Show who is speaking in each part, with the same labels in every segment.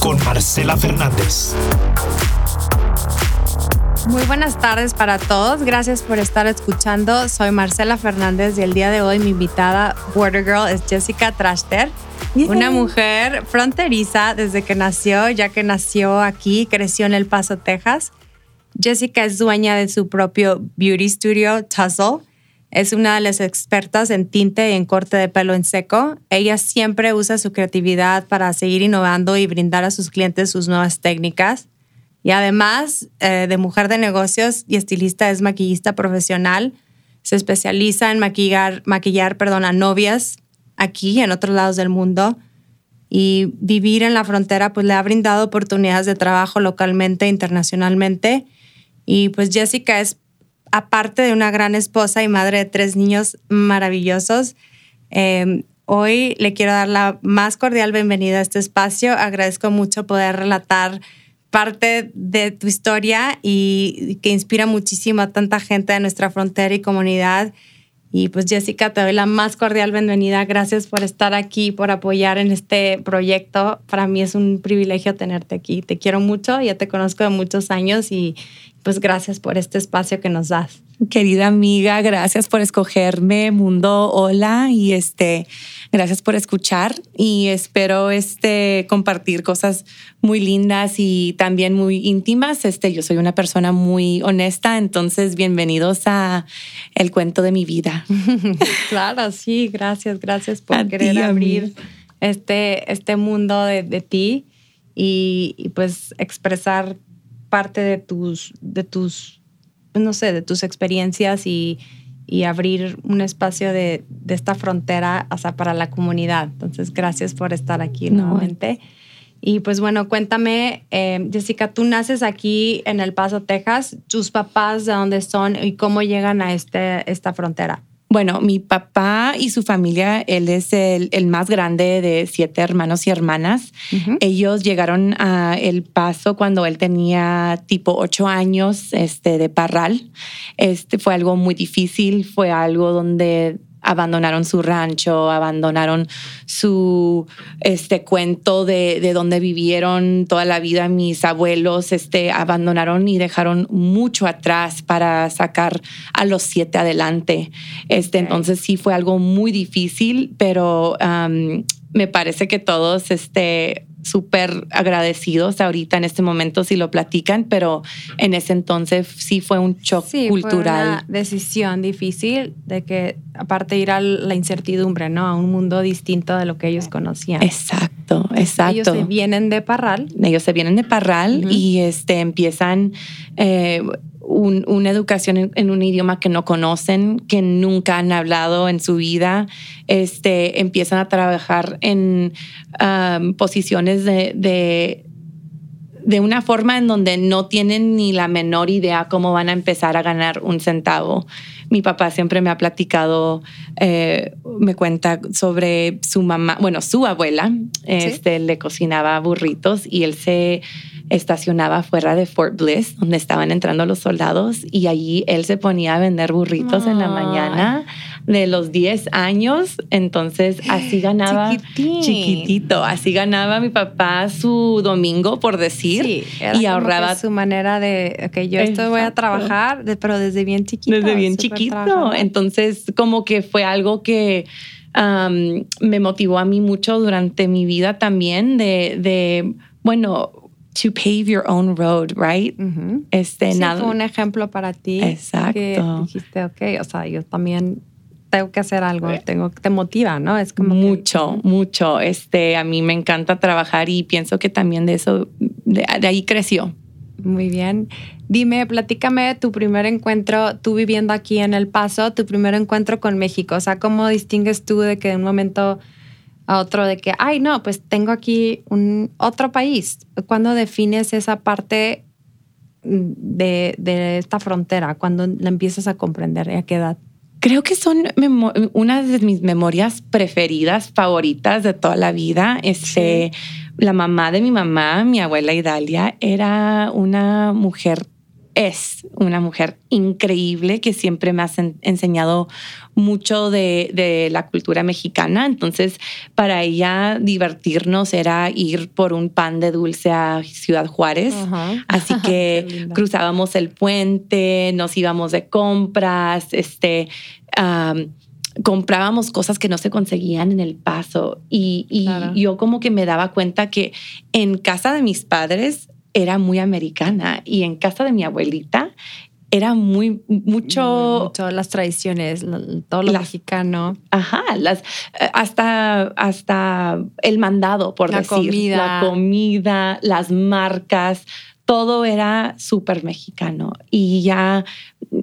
Speaker 1: Con Marcela Fernández.
Speaker 2: Muy buenas tardes para todos. Gracias por estar escuchando. Soy Marcela Fernández y el día de hoy mi invitada Border Girl es Jessica Traster. Una mujer fronteriza desde que nació, ya que nació aquí, creció en El Paso, Texas. Jessica es dueña de su propio beauty studio, Tussle. Es una de las expertas en tinte y en corte de pelo en seco. Ella siempre usa su creatividad para seguir innovando y brindar a sus clientes sus nuevas técnicas. Y además eh, de mujer de negocios y estilista, es maquillista profesional. Se especializa en maquillar, maquillar perdón, a novias aquí y en otros lados del mundo. Y vivir en la frontera pues le ha brindado oportunidades de trabajo localmente e internacionalmente. Y pues Jessica es, aparte de una gran esposa y madre de tres niños maravillosos, eh, hoy le quiero dar la más cordial bienvenida a este espacio. Agradezco mucho poder relatar parte de tu historia y que inspira muchísimo a tanta gente de nuestra frontera y comunidad. Y pues Jessica, te doy la más cordial bienvenida. Gracias por estar aquí, por apoyar en este proyecto. Para mí es un privilegio tenerte aquí. Te quiero mucho, ya te conozco de muchos años y pues gracias por este espacio que nos das.
Speaker 3: Querida amiga, gracias por escogerme, Mundo Hola, y este, gracias por escuchar y espero este compartir cosas muy lindas y también muy íntimas. Este, yo soy una persona muy honesta, entonces bienvenidos a el cuento de mi vida.
Speaker 2: claro, sí, gracias, gracias por querer abrir este, este mundo de, ti y, y pues expresar parte de tus, de tus no sé, de tus experiencias y, abrir un espacio de, esta frontera hasta para la comunidad. Entonces, gracias por estar aquí nuevamente. Y pues bueno, cuéntame, eh, Jessica, tú naces aquí en El Paso, Texas. ¿Tus papás de dónde son y cómo llegan a este, esta frontera?
Speaker 3: Bueno, mi papá y su familia, él es el, más grande de siete hermanos y hermanas. Ellos llegaron a El Paso cuando él tenía tipo ocho años este, de parral. Este fue algo muy difícil, fue algo donde abandonaron su rancho, abandonaron su este cuento de, de donde vivieron toda la vida mis abuelos, este, abandonaron y dejaron mucho atrás para sacar a los siete adelante. Este, Entonces sí fue algo muy difícil, pero me parece que todos este, súper agradecidos ahorita en este momento si lo platican, pero en ese entonces sí fue un shock cultural.
Speaker 2: Fue una decisión difícil de que aparte ir a la incertidumbre, ¿no? A un mundo distinto de lo que ellos conocían.
Speaker 3: Exacto, exacto.
Speaker 2: Ellos se vienen de Parral.
Speaker 3: Ellos se vienen de Parral y este empiezan eh, una educación en, un idioma que no conocen, que nunca han hablado en su vida, este, empiezan a trabajar en um, posiciones de, de, de, una forma en donde no tienen ni la menor idea cómo van a empezar a ganar un centavo. Mi papá siempre me ha platicado, eh, me cuenta sobre su mamá, bueno, su abuela, este, le cocinaba burritos y él se estacionaba fuera de Fort Bliss, donde estaban entrando los soldados, y allí él se ponía a vender burritos en la mañana de los 10 años. Entonces, así ganaba chiquitito, así ganaba mi papá su domingo, por decir, y ahorraba
Speaker 2: su manera de, ok, yo esto voy a trabajar, pero desde bien chiquito.
Speaker 3: Desde bien chiquito. Entonces, como que fue algo que me motivó a mí mucho durante mi vida también de, de bueno, to pave your own road, right?
Speaker 2: Este, sí, fue un ejemplo para ti.
Speaker 3: Exacto.
Speaker 2: Que dijiste, ok, o sea, yo también tengo que hacer algo, tengo, te motiva, ¿no?
Speaker 3: Es como mucho, mucho. Este, a mí me encanta trabajar y pienso que también de eso, de, ahí creció.
Speaker 2: Muy bien. Dime, platícame tu primer encuentro, tú viviendo aquí en El Paso, tu primer encuentro con México. O sea, ¿cómo distingues tú de que en un momento a otro de que, ay, no, pues tengo aquí un otro país. ¿Cuándo defines esa parte de, de esta frontera? ¿Cuándo la empiezas a comprender? ¿A qué edad?
Speaker 3: Creo que son una de mis memorias preferidas, favoritas de toda la vida. Este, La mamá de mi mamá, mi abuela Idalia, era una mujer es una mujer increíble que siempre me ha enseñado mucho de, la cultura mexicana. Entonces, para ella divertirnos era ir por un pan de dulce a Ciudad Juárez. Así que cruzábamos el puente, nos íbamos de compras, este... comprábamos cosas que no se conseguían en el paso y, yo como que me daba cuenta que en casa de mis padres era muy americana y en casa de mi abuelita era muy mucho
Speaker 2: todas las tradiciones todo lo mexicano
Speaker 3: ajá las eh, hasta hasta el mandado por decir comida. la comida las marcas todo era súper mexicano y ya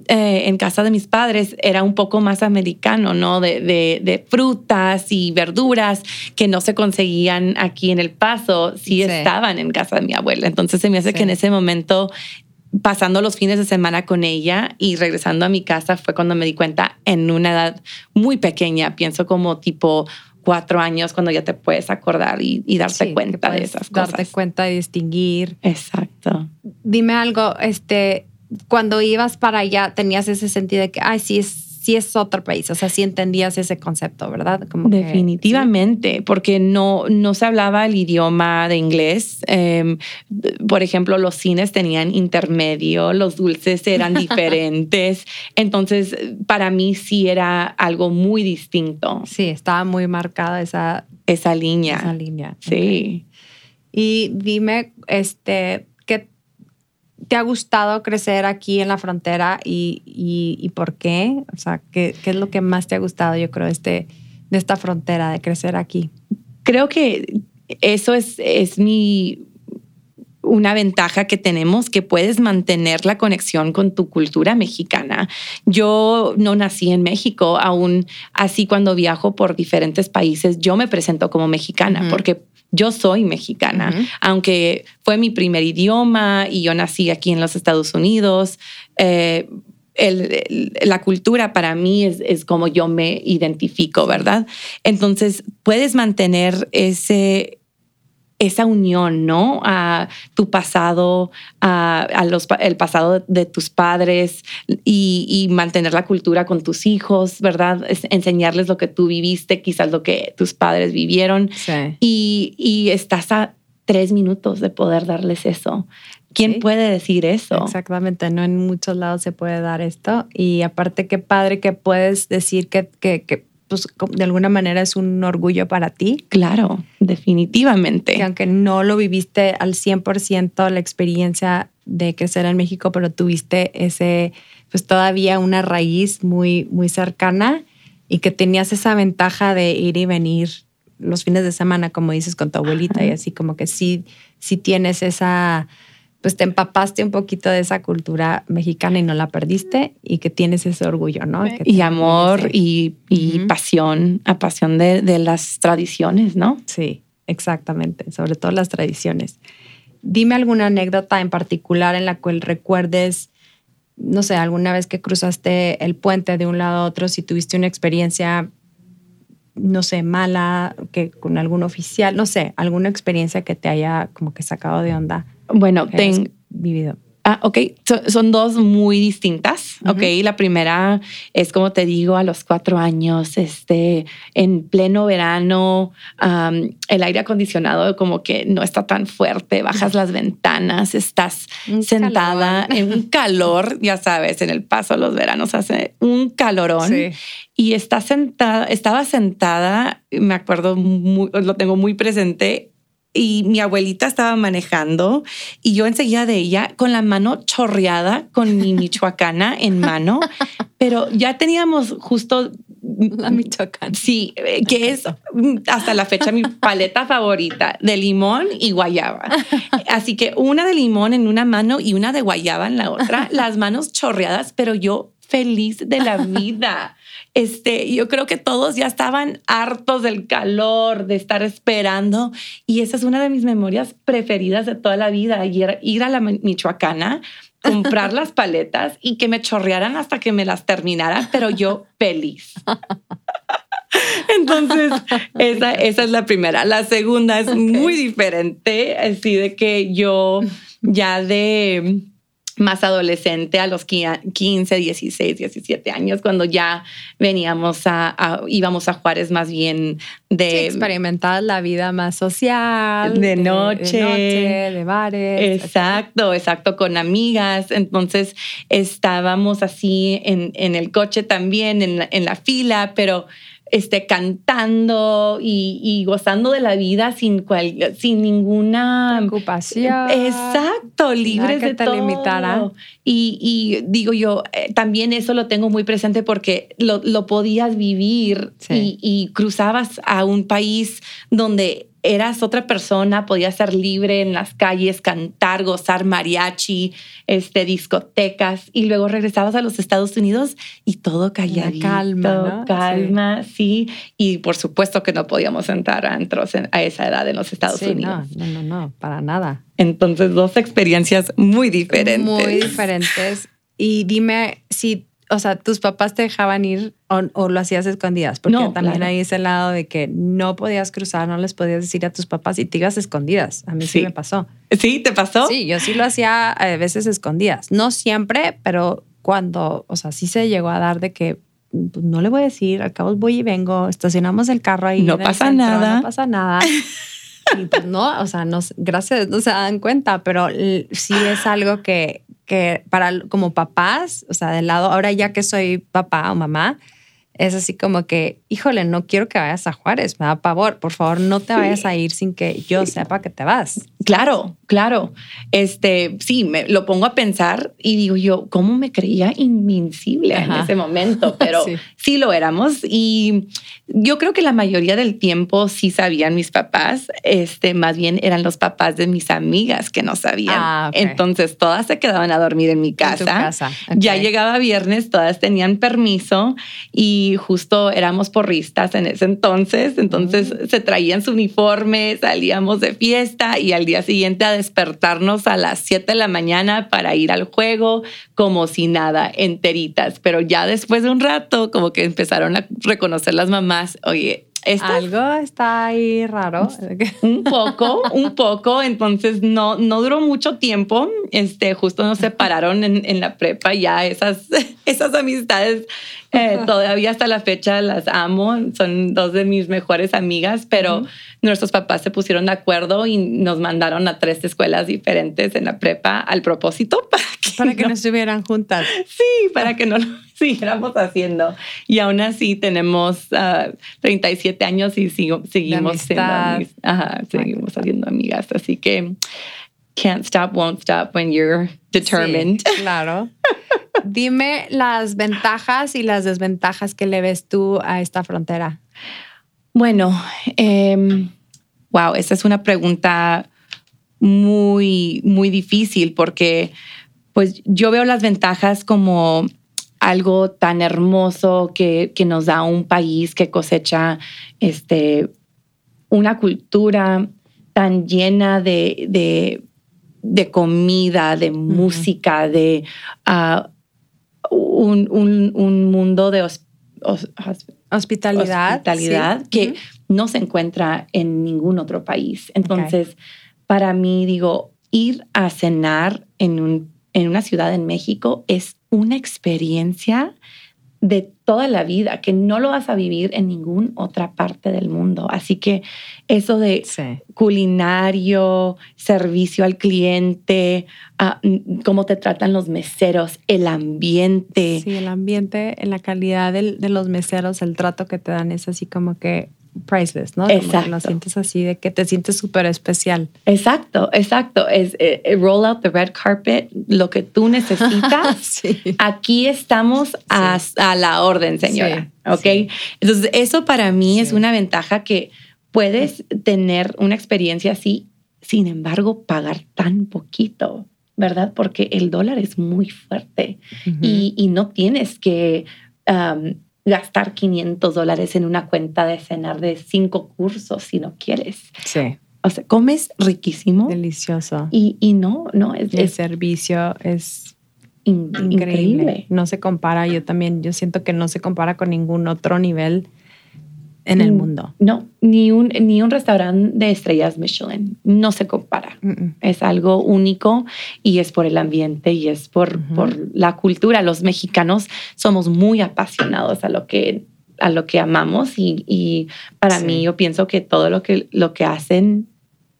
Speaker 3: eh, en casa de mis padres era un poco más americano, ¿no? De, de, frutas y verduras que no se conseguían aquí en El Paso, sí, estaban en casa de mi abuela. Entonces se me hace que en ese momento pasando los fines de semana con ella y regresando a mi casa fue cuando me di cuenta en una edad muy pequeña, pienso como tipo cuatro años cuando ya te puedes acordar y, y darte cuenta de esas
Speaker 2: cosas. Darte cuenta y distinguir.
Speaker 3: Exacto.
Speaker 2: Dime algo, este, cuando ibas para allá tenías ese sentido de que, ay, sí es sí es otro país, o sea, sí entendías ese concepto, ¿verdad?
Speaker 3: Como Definitivamente, porque no, no se hablaba el idioma de inglés. Em, por ejemplo, los cines tenían intermedio, los dulces eran diferentes. Entonces, para mí sí era algo muy distinto.
Speaker 2: Sí, estaba muy marcada esa,
Speaker 3: esa línea.
Speaker 2: Esa línea.
Speaker 3: Sí.
Speaker 2: Y dime, este, te ha gustado crecer aquí en la frontera y, por qué? O sea, ¿qué, es lo que más te ha gustado, yo creo, este, de esta frontera, de crecer aquí?
Speaker 3: Creo que eso es, es mi una ventaja que tenemos que puedes mantener la conexión con tu cultura mexicana. Yo no nací en México, aún así cuando viajo por diferentes países, yo me presento como mexicana porque yo soy mexicana, aunque fue mi primer idioma y yo nací aquí en los Estados Unidos. Eh, la cultura para mí es, es, como yo me identifico, ¿verdad? Entonces, puedes mantener ese, esa unión, ¿no? A tu pasado, a, los, el pasado de tus padres y, mantener la cultura con tus hijos, ¿verdad? enseñarles lo que tú viviste, quizás lo que tus padres vivieron. Y, y, estás a tres minutos de poder darles eso. ¿Quién puede decir eso?
Speaker 2: Exactamente, no en muchos lados se puede dar esto. Y aparte, qué padre que puedes decir que, que, que pues de alguna manera es un orgullo para ti.
Speaker 3: Claro, definitivamente.
Speaker 2: Que aunque no lo viviste al 100% la experiencia de crecer en México, pero tuviste ese, pues todavía una raíz muy, muy cercana y que tenías esa ventaja de ir y venir los fines de semana, como dices, con tu abuelita y así como que sí, sí tienes esa pues te empapaste un poquito de esa cultura mexicana y no la perdiste y que tienes ese orgullo, ¿no?
Speaker 3: y amor y, pasión, a pasión de, las tradiciones, ¿no?
Speaker 2: Sí, exactamente, sobre todo las tradiciones. Dime alguna anécdota en particular en la cual recuerdes, no sé, alguna vez que cruzaste el puente de un lado a otro, si tuviste una experiencia, no sé, mala, que con algún oficial, no sé, alguna experiencia que te haya como que sacado de onda
Speaker 3: bueno, tengo
Speaker 2: vivido.
Speaker 3: Ah, ok. son dos muy distintas. Ok. La primera es, como te digo, a los cuatro años, este, en pleno verano, el aire acondicionado como que no está tan fuerte, bajas las ventanas, estás sentada en un calor, ya sabes, en el paso los veranos hace un calorón. Y está sentada, estaba sentada, me acuerdo, lo tengo muy presente y mi abuelita estaba manejando y yo enseguida de ella con la mano chorreada con mi michoacana en mano, pero ya teníamos justo
Speaker 2: la michoacana.
Speaker 3: Sí, eh, que es hasta la fecha mi paleta favorita de limón y guayaba. Así que una de limón en una mano y una de guayaba en la otra, las manos chorreadas, pero yo feliz de la vida. Este, yo creo que todos ya estaban hartos del calor, de estar esperando. Y esa es una de mis memorias preferidas de toda la vida, ir, a la Michoacana, comprar las paletas y que me chorrearan hasta que me las terminaran, pero yo feliz. Entonces, esa, esa es la primera. La segunda es muy diferente, así de que yo ya de más adolescente a los 15, 16, 17 años, cuando ya veníamos a, íbamos a Juárez más bien de...
Speaker 2: experimentar la vida más social.
Speaker 3: De noche.
Speaker 2: De, noche, de bares.
Speaker 3: Exacto, exacto, con amigas. Entonces estábamos así en, en el coche también, en en la fila, pero este, cantando y, gozando de la vida sin, cual, sin ninguna
Speaker 2: preocupación.
Speaker 3: Exacto, libres de te todo. Y, y, digo yo, eh, también eso lo tengo muy presente porque lo, lo podías vivir y, y cruzabas a un país donde eras otra persona, podías ser libre en las calles, cantar, gozar mariachi, este, discotecas, y luego regresabas a los Estados Unidos y todo calladito, calma, calma, sí. Y por supuesto que no podíamos entrar a antros a esa edad en los Estados Unidos.
Speaker 2: No, no, no, no, para nada.
Speaker 3: Entonces, dos experiencias muy diferentes.
Speaker 2: Muy diferentes. Y dime si o sea, tus papás te dejaban ir o, lo hacías escondidas, porque también hay ese lado de que no podías cruzar, no les podías decir a tus papás y te ibas escondidas. A mí sí, me pasó.
Speaker 3: ¿Sí? ¿Te pasó?
Speaker 2: Sí, yo sí lo hacía a veces escondidas. No siempre, pero cuando, o sea, sí se llegó a dar de que pues, no le voy a decir, al cabo voy y vengo, estacionamos el carro ahí.
Speaker 3: No pasa nada.
Speaker 2: No pasa nada. y pues no, o sea, no, gracias, no se dan cuenta, pero sí es algo que, que para como papás, o sea, del lado, ahora ya que soy papá o mamá, es así como que, híjole, no quiero que vayas a Juárez, me da pavor, por favor, no te vayas a ir sin que yo sepa que te vas.
Speaker 3: Claro, claro. Este, sí, me lo pongo a pensar y digo yo, ¿cómo me creía invincible en ese momento? Pero sí. lo éramos y yo creo que la mayoría del tiempo sí sabían mis papás, este, más bien eran los papás de mis amigas que no sabían. Ah, Entonces todas se quedaban a dormir en mi casa. casa. Ya llegaba viernes, todas tenían permiso y justo éramos porristas en ese entonces, entonces mm. se traían su uniforme, salíamos de fiesta y al día siguiente a despertarnos a las 7 de la mañana para ir al juego como si nada, enteritas. Pero ya después de un rato, como que empezaron a reconocer las mamás, oye,
Speaker 2: algo está ahí raro.
Speaker 3: Un poco, un poco. Entonces no, no duró mucho tiempo. Este, justo nos separaron en, en la prepa. Ya esas, esas amistades eh, todavía hasta la fecha las amo. Son dos de mis mejores amigas, pero nuestros papás se pusieron de acuerdo y nos mandaron a tres escuelas diferentes en la prepa al propósito
Speaker 2: para que, para que no, estuvieran juntas.
Speaker 3: Sí, para que no lo siguiéramos haciendo. Y aún así tenemos 37 ah, años y sigo, seguimos siendo amigas. Ajá, seguimos haciendo amigas. Así que can't stop, won't stop when you're determined.
Speaker 2: claro. Dime las ventajas y las desventajas que le ves tú a esta frontera.
Speaker 3: Bueno, em, wow, esa es una pregunta muy, muy difícil porque pues yo veo las ventajas como algo tan hermoso que, que nos da un país que cosecha este, una cultura tan llena de, de, de comida, de música, de ah, un, un, un, mundo de
Speaker 2: hospitalidad,
Speaker 3: hospitalidad que no se encuentra en ningún otro país. Entonces, para mí, digo, ir a cenar en, un, en una ciudad en México es una experiencia de toda la vida que no lo vas a vivir en ninguna otra parte del mundo. Así que eso de culinario, servicio al cliente, ah, cómo te tratan los meseros, el ambiente.
Speaker 2: Sí, el ambiente, la calidad de los meseros, el trato que te dan es así como que priceless, ¿no? Exacto. lo sientes así, de que te sientes súper especial.
Speaker 3: Exacto, exacto. Es eh, eh, roll out the red carpet, lo que tú necesitas. sí. Aquí estamos a, la orden, señora. ¿Ok? Entonces, eso para mí es una ventaja que puedes tener una experiencia así, sin embargo, pagar tan poquito. ¿Verdad? Porque el dólar es muy fuerte y, no tienes que gastar 500 dólares en una cuenta de cenar de cinco cursos si no quieres.
Speaker 2: Sí.
Speaker 3: O sea, comes riquísimo.
Speaker 2: Delicioso.
Speaker 3: Y, y no, no, es,
Speaker 2: el
Speaker 3: es
Speaker 2: servicio es
Speaker 3: in-
Speaker 2: increíble.
Speaker 3: increíble.
Speaker 2: No se compara, yo también, yo siento que no se compara con ningún otro nivel en el
Speaker 3: Mm.
Speaker 2: mundo.
Speaker 3: No, ni un, ni un restaurante de estrellas Michelin. No se compara.
Speaker 2: Mm-mm.
Speaker 3: Es algo único y es por el ambiente y es por, por la cultura. Los mexicanos somos muy apasionados a lo que, a lo que amamos y, y para
Speaker 2: Sí.
Speaker 3: mí yo pienso que todo lo que, lo que hacen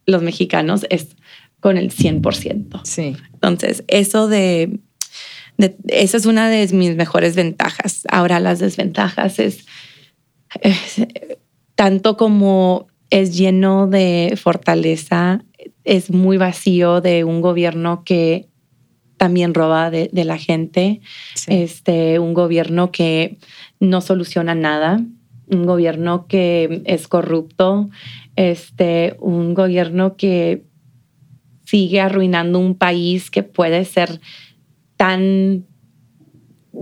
Speaker 3: los mexicanos es con el 100%.
Speaker 2: Sí.
Speaker 3: Entonces, eso de, de- esa es una de mis mejores ventajas. Ahora las desventajas es, es, eh, tanto como es lleno de fortaleza, es muy vacío de un gobierno que también roba de, de la gente,
Speaker 2: sí.
Speaker 3: este, un gobierno que no soluciona nada, un gobierno que es corrupto, este, un gobierno que sigue arruinando un país que puede ser tan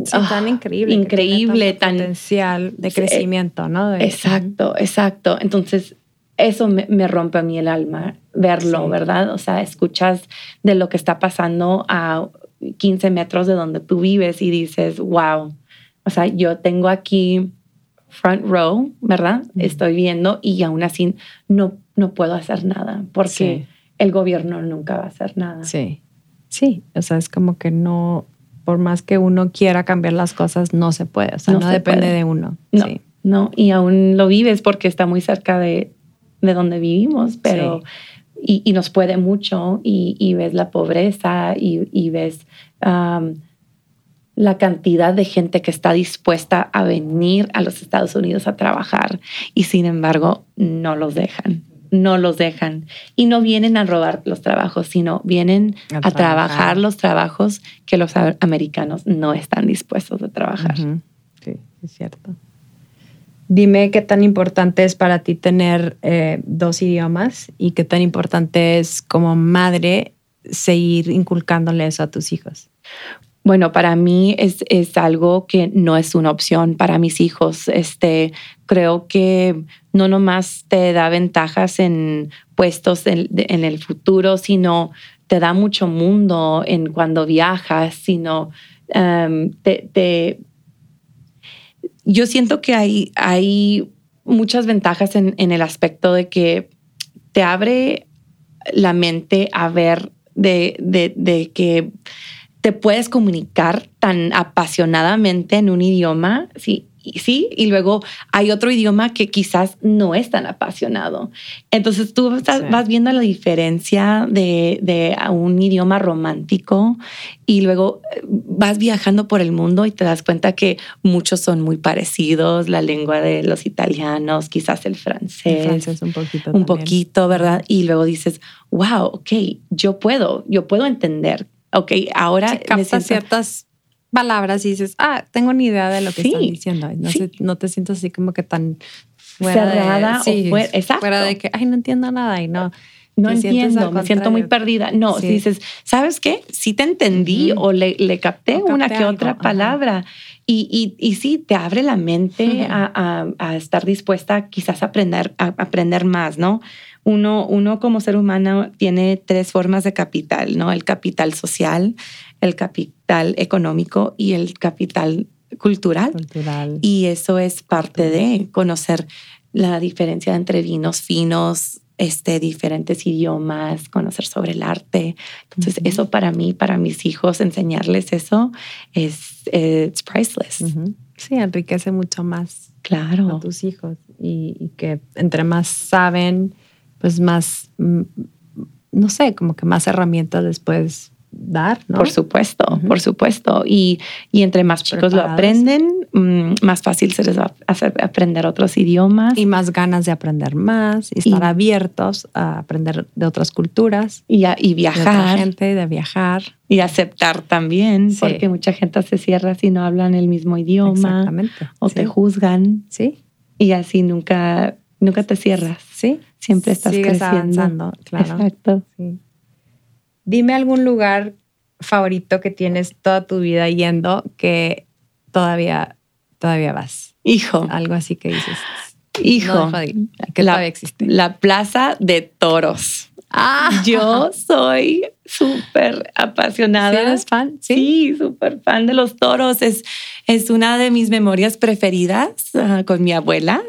Speaker 2: Sí,
Speaker 3: ah,
Speaker 2: tan increíble. que
Speaker 3: increíble,
Speaker 2: tanto
Speaker 3: tan-
Speaker 2: potencial de
Speaker 3: Sí,
Speaker 2: crecimiento, ¿no? De-
Speaker 3: Exacto, exacto. Entonces, eso me, me rompe a mí el alma, verlo,
Speaker 2: Sí.
Speaker 3: ¿verdad? O sea, escuchas de lo que está pasando a 15 metros de donde tú vives y dices, wow, o sea, yo tengo aquí front row, ¿verdad? Estoy viendo y aún así no, no puedo hacer nada porque
Speaker 2: Sí.
Speaker 3: el gobierno nunca va a hacer nada.
Speaker 2: Sí. Sí. O sea, es como que no, por más que uno quiera cambiar las cosas, no se puede. O sea,
Speaker 3: No
Speaker 2: no,
Speaker 3: se
Speaker 2: depende
Speaker 3: puede.
Speaker 2: de uno.
Speaker 3: No.
Speaker 2: Sí.
Speaker 3: ¿no? Y aún lo vives porque está muy cerca de, de donde vivimos, pero y, y nos puede mucho y, y ves la pobreza y, y ves um, la cantidad de gente que está dispuesta a venir a los Estados Unidos a trabajar y sin embargo no los dejan. No los dejan y no vienen a robar los trabajos, sino vienen
Speaker 2: A
Speaker 3: a, trabajar.
Speaker 2: trabajar.
Speaker 3: los trabajos que los americanos no están dispuestos a trabajar.
Speaker 2: Sí, es cierto. Dime qué tan importante es para ti tener eh, dos idiomas y qué tan importante es como madre seguir inculcándole eso a tus hijos.
Speaker 3: Bueno, para mí es, es algo que no es una opción para mis hijos. Este, creo que no nomás te da ventajas en puestos en, el futuro, sino te da mucho mundo en cuando viajas, sino um, te, yo siento que hay, hay muchas ventajas en, en el aspecto de que te abre la mente a ver de, de- de que te puedes comunicar tan apasionadamente en un idioma, sí, y sí, y luego hay otro idioma que quizás no es tan apasionado. Entonces tú estás-
Speaker 2: Sí.
Speaker 3: vas viendo la diferencia de, un idioma romántico y luego eh, vas viajando por el mundo y te das cuenta que muchos son muy parecidos, la lengua de los italianos, quizás el francés,
Speaker 2: En francés un poquito.
Speaker 3: un
Speaker 2: también.
Speaker 3: poquito, ¿verdad? Y luego dices, wow, ok, yo puedo, yo puedo entender. Ok, ahora
Speaker 2: Sí,
Speaker 3: me
Speaker 2: captas
Speaker 3: siento-
Speaker 2: ciertas palabras y dices, ah, tengo ni idea de lo que
Speaker 3: Sí,
Speaker 2: están diciendo. No,
Speaker 3: sí.
Speaker 2: sé- no te sientes así como que tan fuera de-
Speaker 3: Cerrada o
Speaker 2: sí,
Speaker 3: fuera- exacto.
Speaker 2: fuera de que, ay, no entiendo nada y no.
Speaker 3: no entiendo, me siento muy perdida. No,
Speaker 2: Sí.
Speaker 3: si dices, ¿sabes qué? Sí te entendí o le, le capté
Speaker 2: O capté
Speaker 3: una que
Speaker 2: algo,
Speaker 3: otra
Speaker 2: ajá.
Speaker 3: Y, y, y sí, te abre la mente
Speaker 2: Ujú.
Speaker 3: a, a- a estar dispuesta quizás a aprender, a aprender más, ¿no? Uno, uno como ser humano tiene tres formas de capital, ¿no? El capital social, el capital económico y el capital cultural.
Speaker 2: Cultural.
Speaker 3: Y eso es parte de conocer la diferencia entre vinos finos, este, diferentes idiomas, conocer sobre el arte. Entonces, eso para mí, para mis hijos, enseñarles eso es it's priceless.
Speaker 2: Sí, enriquece mucho más a
Speaker 3: Claro.
Speaker 2: tus hijos y, y que entre más saben, pues más, mm, no sé, como que más herramientas les puedes dar, ¿no?
Speaker 3: Por supuesto, por supuesto. Y, y entre más chicos lo aprenden, mm, más fácil se les va a hacer aprender otros idiomas.
Speaker 2: Y más ganas de aprender más y
Speaker 3: Y-
Speaker 2: estar abiertos a aprender de otras culturas,
Speaker 3: y, a- y
Speaker 2: de
Speaker 3: viajar
Speaker 2: gente, de viajar.
Speaker 3: y aceptar también,
Speaker 2: Sí.
Speaker 3: porque mucha gente se cierra si no hablan el mismo idioma
Speaker 2: Exactamente.
Speaker 3: o
Speaker 2: sí.
Speaker 3: te juzgan
Speaker 2: Sí,
Speaker 3: y así nunca, nunca te cierras.
Speaker 2: sí.
Speaker 3: Siempre estás
Speaker 2: Sigues
Speaker 3: creciendo.
Speaker 2: avanzando, claro.
Speaker 3: Exacto.
Speaker 2: Sí. Dime algún lugar favorito que tienes toda tu vida yendo que todavía todavía vas?
Speaker 3: Hijo.
Speaker 2: Algo así que dices.
Speaker 3: Hijo.
Speaker 2: No que
Speaker 3: la,
Speaker 2: todavía existe.
Speaker 3: La Plaza de Toros.
Speaker 2: Ah.
Speaker 3: Yo soy súper apasionada.
Speaker 2: eres fan?
Speaker 3: Sí, súper fan de los toros. Es, es una de mis memorias preferidas uh, con mi abuela.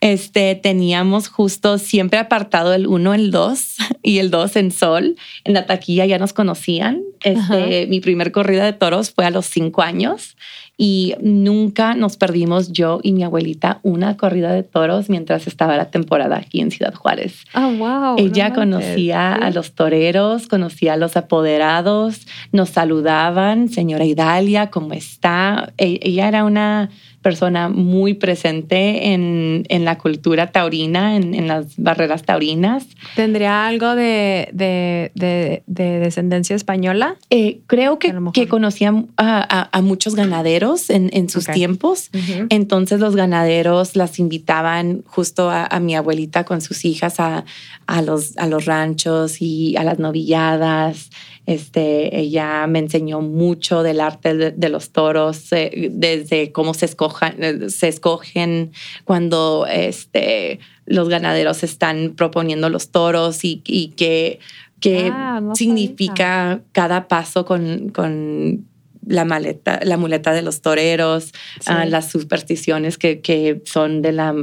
Speaker 3: Este, teníamos justo siempre apartado el uno, el dos y el dos en sol. En la taquilla ya nos conocían. Este, mi primer corrida de toros fue a los cinco años y nunca nos perdimos yo y mi abuelita una corrida de toros mientras estaba la temporada aquí en Ciudad Juárez.
Speaker 2: Oh, wow.
Speaker 3: Ella conocía a los toreros, conocía a los apoderados, nos saludaban, señora Idalia, ¿cómo está? E, ella era una persona muy presente en, en la cultura taurina, en, en, las barreras taurinas.
Speaker 2: ¿Tendría algo de, de, de, de descendencia española?
Speaker 3: Eh, creo que, que conocía a, a, a, muchos ganaderos en, en sus okay. tiempos. Uh -huh. Entonces los ganaderos las invitaban justo a, a mi abuelita con sus hijas a, a, los, a los ranchos y a las novilladas. Este, ella me enseñó mucho del arte de, de los toros, eh, desde cómo se, escojan, se escogen cuando este, los ganaderos están proponiendo los toros y, y qué que
Speaker 2: ah, no
Speaker 3: significa
Speaker 2: sabía.
Speaker 3: cada paso con, con la maleta, la muleta de los toreros,
Speaker 2: Sí.
Speaker 3: uh, las supersticiones que, que son de la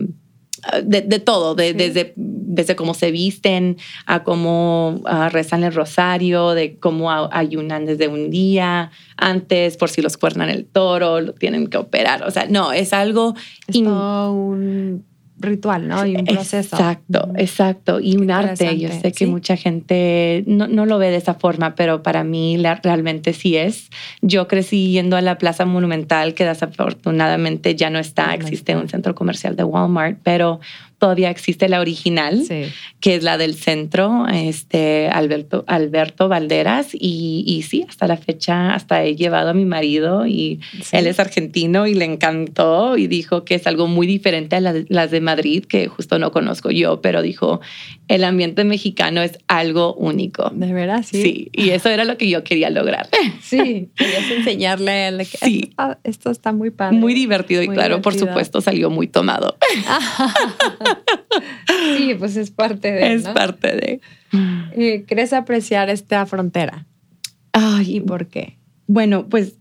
Speaker 3: de, de todo, de,
Speaker 2: Sí.
Speaker 3: desde, desde cómo se visten a cómo uh, rezan el rosario, de cómo a- ayunan desde un día antes, por si los cuernan el toro, lo tienen que operar. O sea, no, es algo
Speaker 2: Es
Speaker 3: in-
Speaker 2: todo un ritual, ¿no? Y un proceso.
Speaker 3: Exacto, exacto. Y
Speaker 2: Qué
Speaker 3: un arte. Yo sé que
Speaker 2: sí.
Speaker 3: mucha gente no, no lo ve de esa forma, pero para mí la- realmente sí es. Yo crecí yendo a la Plaza Monumental, que desafortunadamente ya no está. Existe un centro comercial de Walmart, pero todavía existe la original
Speaker 2: Sí.
Speaker 3: que es la del centro, este Alberto, Alberto Valderas. Y, y sí, hasta la fecha, hasta he llevado a mi marido y
Speaker 2: Sí.
Speaker 3: él es argentino y le encantó y dijo que es algo muy diferente a las, las de Madrid, que justo no conozco yo, pero dijo, el ambiente mexicano es algo único.
Speaker 2: De veras, sí.
Speaker 3: Sí, y eso era lo que yo quería lograr.
Speaker 2: Sí, querías enseñarle a él que
Speaker 3: Sí.
Speaker 2: esto, está- esto está muy padre.
Speaker 3: Muy divertido y claro, por supuesto, salió muy tomado.
Speaker 2: sí, pues es parte de.
Speaker 3: es
Speaker 2: ¿no?
Speaker 3: parte de...
Speaker 2: Eh, ¿Crees apreciar esta frontera?
Speaker 3: Ay,
Speaker 2: ¿Y por qué?
Speaker 3: Bueno, pues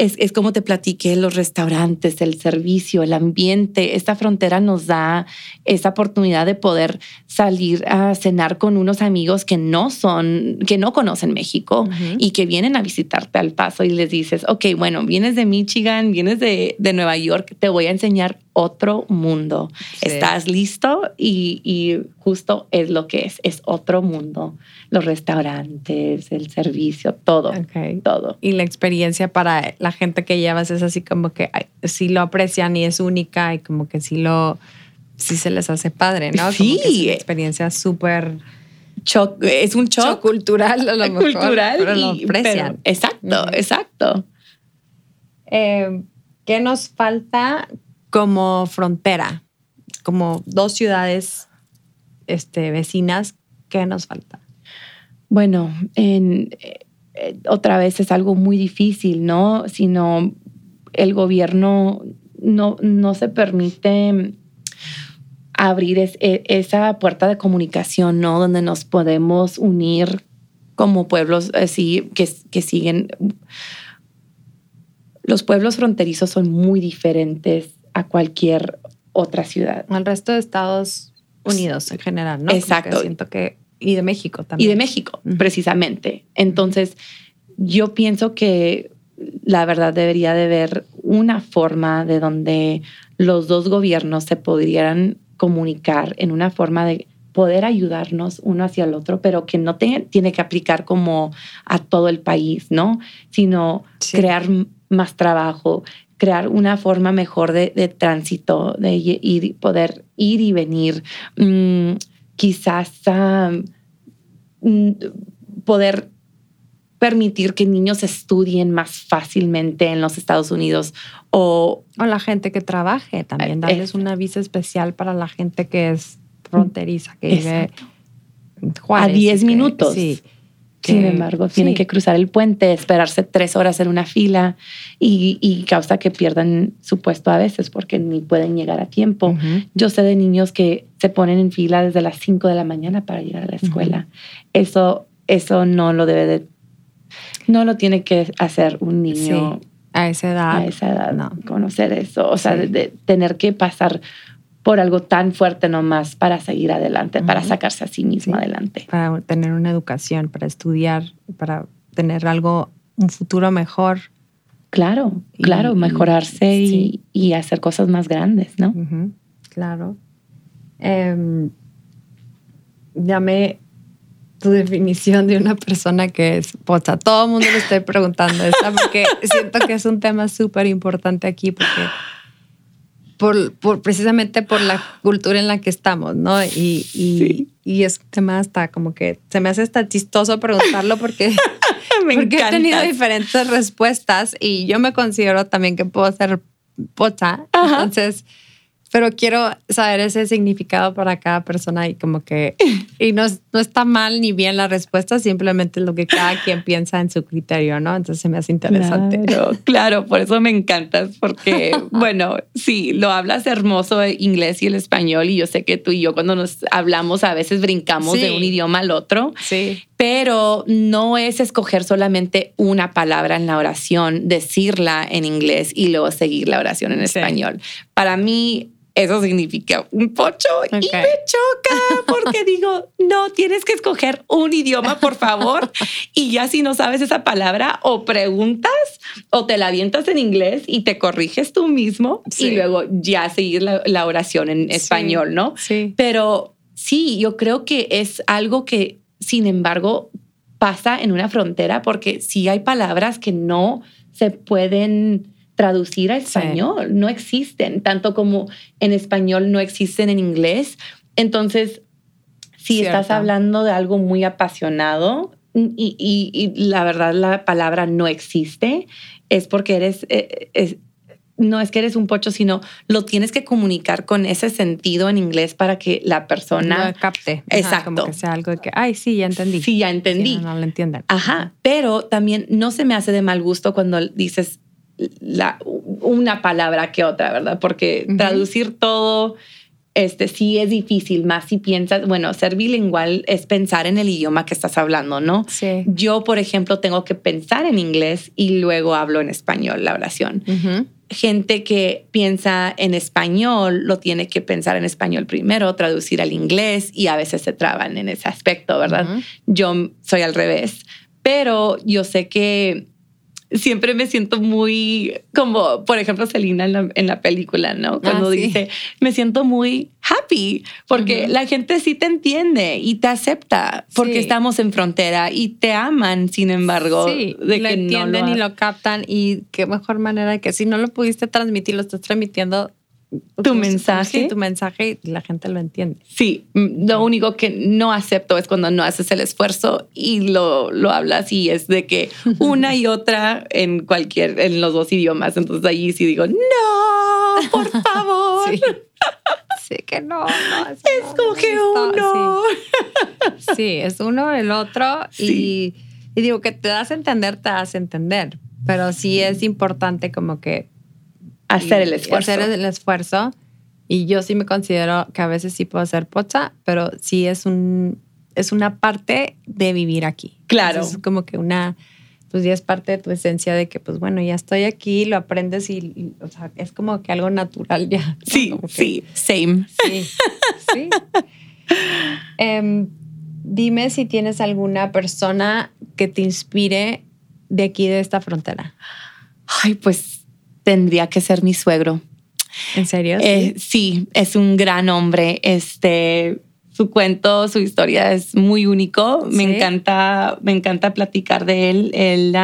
Speaker 3: es, es como te platiqué, los restaurantes, el servicio, el ambiente. Esta frontera nos da esa oportunidad de poder salir a cenar con unos amigos que no son, que no conocen México y que vienen a visitarte al paso y les dices, ok, bueno, vienes de Michigan, vienes de, de Nueva York, te voy a enseñar otro mundo.
Speaker 2: Sí.
Speaker 3: ¿Estás listo? Y, y justo es lo que es, es otro mundo. Los restaurantes, el servicio, todo, todo.
Speaker 2: Y la experiencia para la gente que llevas es así como que sí lo aprecian y es única y como que sí lo sí se les hace padre, ¿no? Como
Speaker 3: Sí.
Speaker 2: que es una experiencia súper
Speaker 3: es un shock
Speaker 2: cultural a lo mejor,
Speaker 3: cultural.
Speaker 2: pero lo
Speaker 3: y-
Speaker 2: aprecian.
Speaker 3: pero- exacto, exacto.
Speaker 2: Eh, ¿Qué nos falta como frontera? Como dos ciudades este, vecinas, ¿qué nos falta?
Speaker 3: Bueno, en, eh, eh, otra vez es algo muy difícil, ¿no? Sino el gobierno no, no se permite abrir e- esa puerta de comunicación, ¿no? Donde nos podemos unir como pueblos así que, que siguen. Los pueblos fronterizos son muy diferentes a cualquier otra ciudad.
Speaker 2: Al resto de Estados Unidos en general, ¿no? Como que
Speaker 3: Exacto.
Speaker 2: siento que. Y de México
Speaker 3: y
Speaker 2: también.
Speaker 3: de México, precisamente. Entonces, yo pienso que la verdad debería de haber una forma de donde los dos gobiernos se pudieran comunicar en una forma de poder ayudarnos uno hacia el otro, pero que no te- tiene que aplicar como a todo el país, ¿no? Sino
Speaker 2: Sí.
Speaker 3: crear más trabajo, crear una forma mejor de, de tránsito, de ir- poder ir y venir. Mm, quizás mm, poder permitir que niños estudien más fácilmente en los Estados Unidos o
Speaker 2: O la gente que trabaje también,
Speaker 3: Eh,
Speaker 2: darles una visa especial para la gente que es fronteriza, que vive
Speaker 3: Exacto.
Speaker 2: en Juárez
Speaker 3: A 10
Speaker 2: y que-
Speaker 3: minutos.
Speaker 2: Sí.
Speaker 3: Sin embargo, tienen que cruzar el puente, esperarse tres horas en una fila y, causa que pierdan su puesto a veces porque ni pueden llegar a tiempo. Yo sé de niños que se ponen en fila desde las 5 de la mañana para llegar a la escuela. Eso, eso no lo debe de, no lo tiene que hacer un niño.
Speaker 2: A esa edad.
Speaker 3: A esa edad, no. Conocer eso, o sea, de tener que pasar por algo tan fuerte nomás para seguir adelante, para sacarse a sí mismo adelante.
Speaker 2: Para tener una educación, para estudiar, para tener algo, un futuro mejor.
Speaker 3: Claro, claro, mejorarse y, hacer cosas más grandes, ¿no?
Speaker 2: Claro. Eh, dame tu definición de una persona que es pocha. Todo el mundo le estoy preguntando esta porque siento que es un tema súper importante aquí porque por, precisamente por la cultura en la que estamos, ¿no? Y, y, y, es un tema hasta como que se me hace hasta chistoso preguntarlo porque, porque he tenido diferentes respuestas y yo me considero también que puedo ser pocha. Entonces, pero quiero saber ese significado para cada persona y como que, y no, no está mal ni bien la respuesta, simplemente lo que cada quien piensa en su criterio, ¿no? Entonces se me hace interesante.
Speaker 3: Claro, claro por eso me encantas, porque, bueno, sí, lo hablas hermoso el inglés y el español y yo sé que tú y yo cuando nos hablamos a veces brincamos de un idioma al otro.
Speaker 2: Sí.
Speaker 3: Pero no es escoger solamente una palabra en la oración, decirla en inglés y luego seguir la oración en español. Para mí, eso significa un pocho y me choca porque digo, no, tienes que escoger un idioma, por favor. y ya si no sabes esa palabra, o preguntas o te la avientas en inglés y te corriges tú mismo y luego ya seguir la, oración en español, ¿no?
Speaker 2: Sí.
Speaker 3: Pero sí, yo creo que es algo que, sin embargo, pasa en una frontera porque sí hay palabras que no se pueden traducir a español. No existen, tanto como en español no existen en inglés. Entonces, si estás hablando de algo muy apasionado y, la verdad la palabra no existe, es porque eres... Eh, no es que eres un pocho, sino lo tienes que comunicar con ese sentido en inglés para que la persona
Speaker 2: lo capte.
Speaker 3: Exacto.
Speaker 2: como que sea algo de que, ay, sí, ya entendí.
Speaker 3: Sí, ya entendí.
Speaker 2: no, lo entiendan.
Speaker 3: Ajá. Pero también no se me hace de mal gusto cuando dices, la, una palabra que otra, ¿verdad? Porque traducir todo, este sí es difícil, más si piensas, bueno, ser bilingüal es pensar en el idioma que estás hablando, ¿no?
Speaker 2: Sí.
Speaker 3: Yo, por ejemplo, tengo que pensar en inglés y luego hablo en español la oración. Gente que piensa en español lo tiene que pensar en español primero, traducir al inglés y a veces se traban en ese aspecto, ¿verdad? Yo soy al revés, pero yo sé que siempre me siento muy como, por ejemplo, Selina en la, película, ¿no? Ah, Cuando dice, me siento muy happy porque la gente sí te entiende y te acepta porque estamos en frontera y te aman, sin embargo,
Speaker 2: sí, de lo entienden y lo captan y qué mejor manera de que si no lo pudiste transmitir, lo estás transmitiendo
Speaker 3: tu mensaje.
Speaker 2: tu mensaje y la gente lo entiende.
Speaker 3: Sí, lo único que no acepto es cuando no haces el esfuerzo y lo, lo hablas y es de que una y otra en cualquier, en los dos idiomas. Entonces ahí sí digo, no, por favor.
Speaker 2: sí. que no,
Speaker 3: Escoge uno.
Speaker 2: Sí. es uno el otro y, y digo que te das a entender, te das a entender, pero sí es importante como que
Speaker 3: hacer el esfuerzo.
Speaker 2: Hacer el esfuerzo. Y yo sí me considero que a veces sí puedo hacer pocha, pero sí es un es una parte de vivir aquí.
Speaker 3: Claro.
Speaker 2: es como que una, pues ya es parte de tu esencia de que, pues bueno, ya estoy aquí, lo aprendes y, o sea, es como que algo natural ya.
Speaker 3: Sí, sí, same.
Speaker 2: Sí, sí. Em, dime si tienes alguna persona que te inspire de aquí, de esta frontera.
Speaker 3: Ay, pues tendría que ser mi suegro.
Speaker 2: ¿En serio?
Speaker 3: Eh, sí, es un gran hombre. Este, su cuento, su historia es muy único. Me encanta, me encanta platicar de él. Él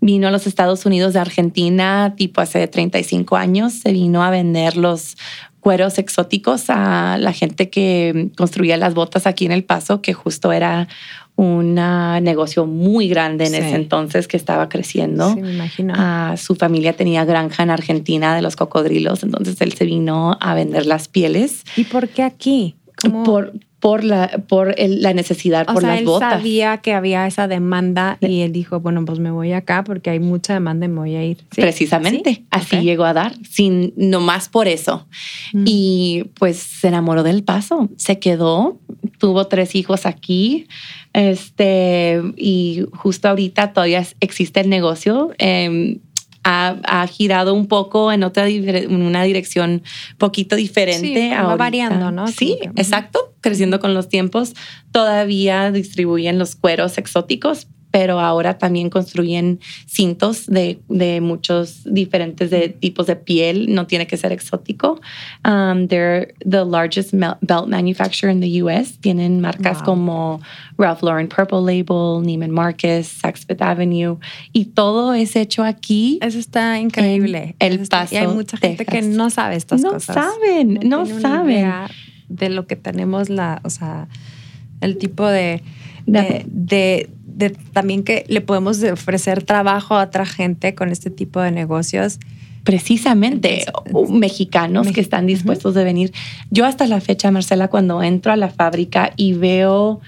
Speaker 3: vino a los Estados Unidos de Argentina, tipo hace 35 años. Se vino a vender los cueros exóticos a la gente que construía las botas aquí en El Paso, que justo era un negocio muy grande en ese entonces que estaba creciendo.
Speaker 2: Sí, me imagino.
Speaker 3: Ah, su familia tenía granja en Argentina de los cocodrilos, entonces él se vino a vender las pieles.
Speaker 2: ¿Y por qué aquí?
Speaker 3: Por, por la, por la necesidad,
Speaker 2: o
Speaker 3: por
Speaker 2: sea,
Speaker 3: las
Speaker 2: él
Speaker 3: botas.
Speaker 2: sabía que había esa demanda y él dijo, bueno, pues me voy acá porque hay mucha demanda y me voy a ir. ¿Sí?
Speaker 3: Precisamente, así llegó a dar, sin nomás por eso.
Speaker 2: Mm.
Speaker 3: Y pues se enamoró del paso, se quedó, tuvo tres hijos aquí, este, y justo ahorita todavía existe el negocio. eh, ha, ha girado un poco en otra en una dirección poquito diferente.
Speaker 2: Sí, va variando, ¿no?
Speaker 3: Sí, exacto, creciendo con los tiempos. Todavía distribuyen los cueros exóticos, pero ahora también construyen cintos de, de muchos diferentes de tipos de piel. No tiene que ser exótico. Um, they're the largest belt manufacturer in the U.S. Tienen marcas
Speaker 2: Wow.
Speaker 3: como Ralph Lauren Purple Label, Neiman Marcus, Saks Fifth Avenue, y todo es hecho aquí.
Speaker 2: Eso está increíble.
Speaker 3: El
Speaker 2: Eso está- Y hay
Speaker 3: Paso,
Speaker 2: mucha gente que
Speaker 3: Texas.
Speaker 2: no sabe estas
Speaker 3: no
Speaker 2: cosas.
Speaker 3: saben, no,
Speaker 2: una
Speaker 3: saben.
Speaker 2: idea de lo que tenemos la, o sea, el tipo de, de, de- de también que le podemos ofrecer trabajo a otra gente con este tipo de negocios.
Speaker 3: Precisamente,
Speaker 2: Entonces,
Speaker 3: o- mexicanos
Speaker 2: Mex-
Speaker 3: que están dispuestos de venir. Yo hasta la fecha, Marcela, cuando entro a la fábrica y veo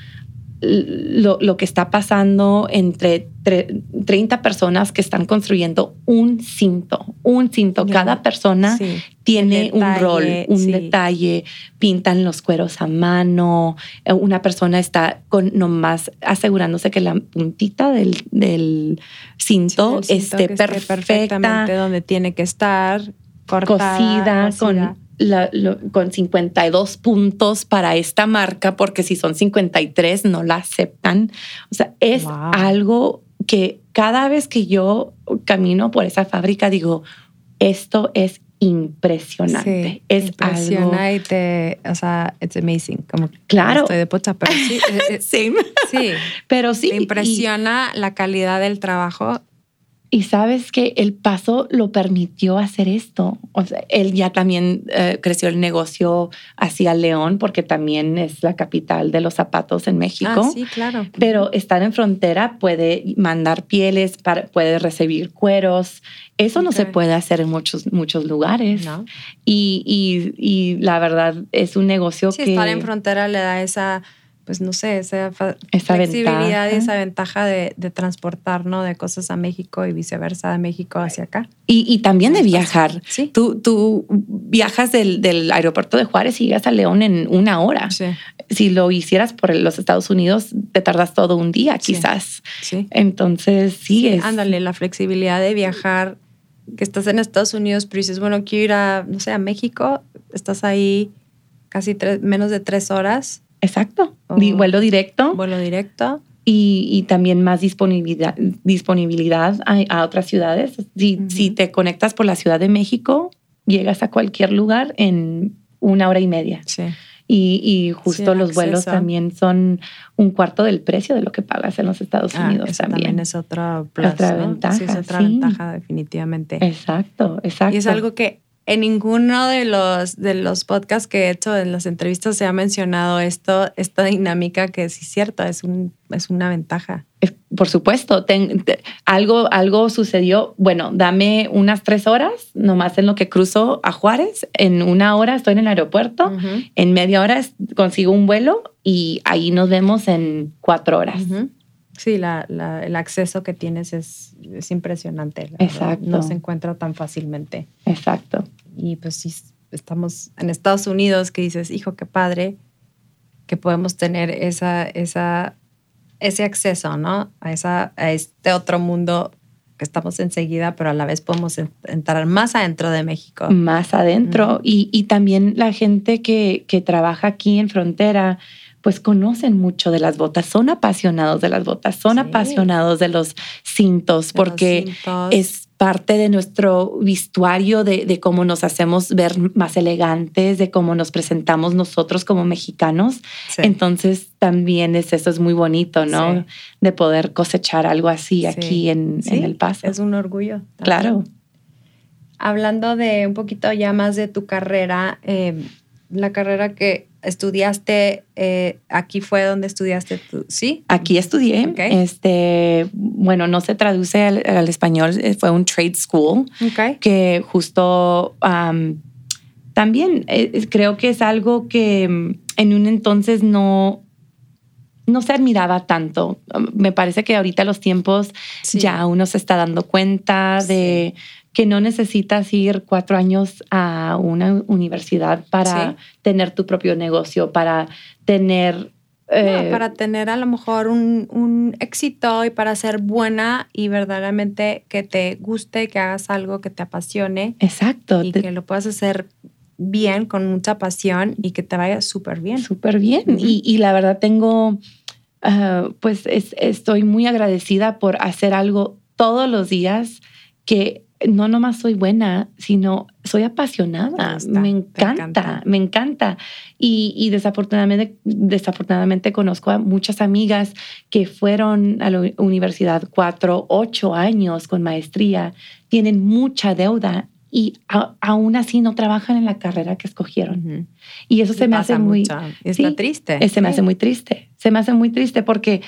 Speaker 3: lo, lo que está pasando entre tre- 30 personas que están construyendo un cinto, un cinto. Cada persona
Speaker 2: Sí.
Speaker 3: tiene un rol, un
Speaker 2: sí.
Speaker 3: detalle, pintan los cueros a mano, eh, una persona está con nomás asegurándose que la puntita del, del cinto,
Speaker 2: Sí, el cinto
Speaker 3: esté perfecta,
Speaker 2: perfectamente donde tiene que estar, cortada,
Speaker 3: cosida. con, la- lo- con 52 puntos para esta marca, porque si son 53 no la aceptan. O sea, es
Speaker 2: Wow.
Speaker 3: algo que cada vez que yo camino por esa fábrica digo, esto es impresionante.
Speaker 2: Sí,
Speaker 3: es
Speaker 2: impresiona
Speaker 3: algo...
Speaker 2: y te, o sea, it's amazing. Como
Speaker 3: Claro.
Speaker 2: Estoy de pocha, pero sí, eh, eh,
Speaker 3: Sí,
Speaker 2: sí.
Speaker 3: pero sí.
Speaker 2: Te impresiona la calidad del trabajo.
Speaker 3: Y, sabes que el paso lo permitió hacer esto. O sea, él ya también eh, creció el negocio hacia León, porque también es la capital de los zapatos en México.
Speaker 2: Ah, sí, claro.
Speaker 3: Pero estar en frontera puede mandar pieles, para- puede recibir cueros. Eso no se puede hacer en muchos, muchos lugares.
Speaker 2: ¿No?
Speaker 3: Y, y- y la verdad es un negocio
Speaker 2: Sí,
Speaker 3: que...
Speaker 2: estar en frontera le da esa, pues no sé, esa, flexibilidad
Speaker 3: ventaja.
Speaker 2: y esa ventaja de, de transportar, ¿no? De cosas a México y viceversa, de México hacia acá.
Speaker 3: y, y también de viajar.
Speaker 2: Sí.
Speaker 3: Tú, tú viajas del, del aeropuerto de Juárez y llegas a León en una hora.
Speaker 2: Sí,
Speaker 3: Si lo hicieras por los Estados Unidos, te tardas todo un día,
Speaker 2: Sí.
Speaker 3: quizás.
Speaker 2: sí.
Speaker 3: Entonces, sí, es.
Speaker 2: Ándale, la flexibilidad de viajar, que estás en Estados Unidos, pero dices, bueno, quiero ir a, no sé, a México, estás ahí casi tres, menos de tres horas,
Speaker 3: Exacto.
Speaker 2: Oh.
Speaker 3: Vuelo directo.
Speaker 2: vuelo directo.
Speaker 3: y, y también más disponibilidad, disponibilidad a, a otras ciudades. Si, te conectas por la Ciudad de México, llegas a cualquier lugar en una hora y media.
Speaker 2: Sí.
Speaker 3: Y, y justo los vuelos también son un cuarto del precio de lo que pagas en los Estados
Speaker 2: Ah,
Speaker 3: Unidos
Speaker 2: eso
Speaker 3: también.
Speaker 2: es otro plus,
Speaker 3: Otra
Speaker 2: ¿no?
Speaker 3: ventaja,
Speaker 2: Sí, es otra
Speaker 3: sí.
Speaker 2: ventaja, definitivamente.
Speaker 3: Exacto, exacto.
Speaker 2: Y es algo que en ninguno de los, de los podcasts que he hecho, en las entrevistas, se ha mencionado esto, esta dinámica que sí es cierto, es, un, es una ventaja.
Speaker 3: Por supuesto, ten- te- algo, algo sucedió. Bueno, dame unas tres horas, nomás en lo que cruzo a Juárez. En una hora estoy en el aeropuerto. En media hora consigo un vuelo y ahí nos vemos en cuatro horas.
Speaker 2: Sí, la, la- el acceso que tienes es, es impresionante. la verdad.
Speaker 3: Exacto.
Speaker 2: No se encuentra tan fácilmente.
Speaker 3: Exacto.
Speaker 2: Y pues sí, estamos en Estados Unidos que dices, hijo, qué padre que podemos tener esa, esa, ese acceso, ¿no? A, esa, a este otro mundo que estamos enseguida, pero a la vez podemos en- entrar más adentro de México.
Speaker 3: Más adentro. Y, y también la gente que, que trabaja aquí en frontera, pues conocen mucho de las botas, son apasionados de las botas, son
Speaker 2: Sí.
Speaker 3: apasionados de los cintos,
Speaker 2: De los
Speaker 3: porque
Speaker 2: cintos.
Speaker 3: es parte de nuestro vestuario, de, de cómo nos hacemos ver más elegantes, de cómo nos presentamos nosotros como mexicanos.
Speaker 2: Sí.
Speaker 3: Entonces también es eso es muy bonito, ¿no?
Speaker 2: Sí.
Speaker 3: De poder cosechar algo así
Speaker 2: Sí.
Speaker 3: aquí en, El Paso.
Speaker 2: Es un orgullo. también.
Speaker 3: claro.
Speaker 2: Hablando de un poquito ya más de tu carrera, eh, la carrera que estudiaste, eh, aquí fue donde estudiaste tú, ¿sí?
Speaker 3: Aquí estudié. Este, bueno, no se traduce al, al español, eh, fue un trade school que justo am, también eh, creo que es algo que mm, en un entonces no, no se admiraba tanto. Me parece que ahorita los tiempos ya uno se está dando cuenta de que no necesitas ir cuatro años a una universidad para tener tu propio negocio, para tener...
Speaker 2: Eh, para tener a lo mejor un, un, éxito y para ser buena y verdaderamente que te guste, que hagas algo que te apasione.
Speaker 3: Exacto.
Speaker 2: Y que lo puedas hacer bien, con mucha pasión y que te vaya súper bien.
Speaker 3: Súper bien. y, y, la verdad tengo, ah, pues estoy muy agradecida por hacer algo todos los días que no nomás soy buena, sino soy apasionada. me encanta, me encanta. Y, y, desafortunadamente, desafortunadamente conozco a muchas amigas que fueron a la universidad cuatro, ocho años con maestría, tienen mucha deuda y aún así no trabajan en la carrera que escogieron. Y eso se me hace muy...
Speaker 2: Está triste.
Speaker 3: Se me hace muy triste. Se me hace muy triste porque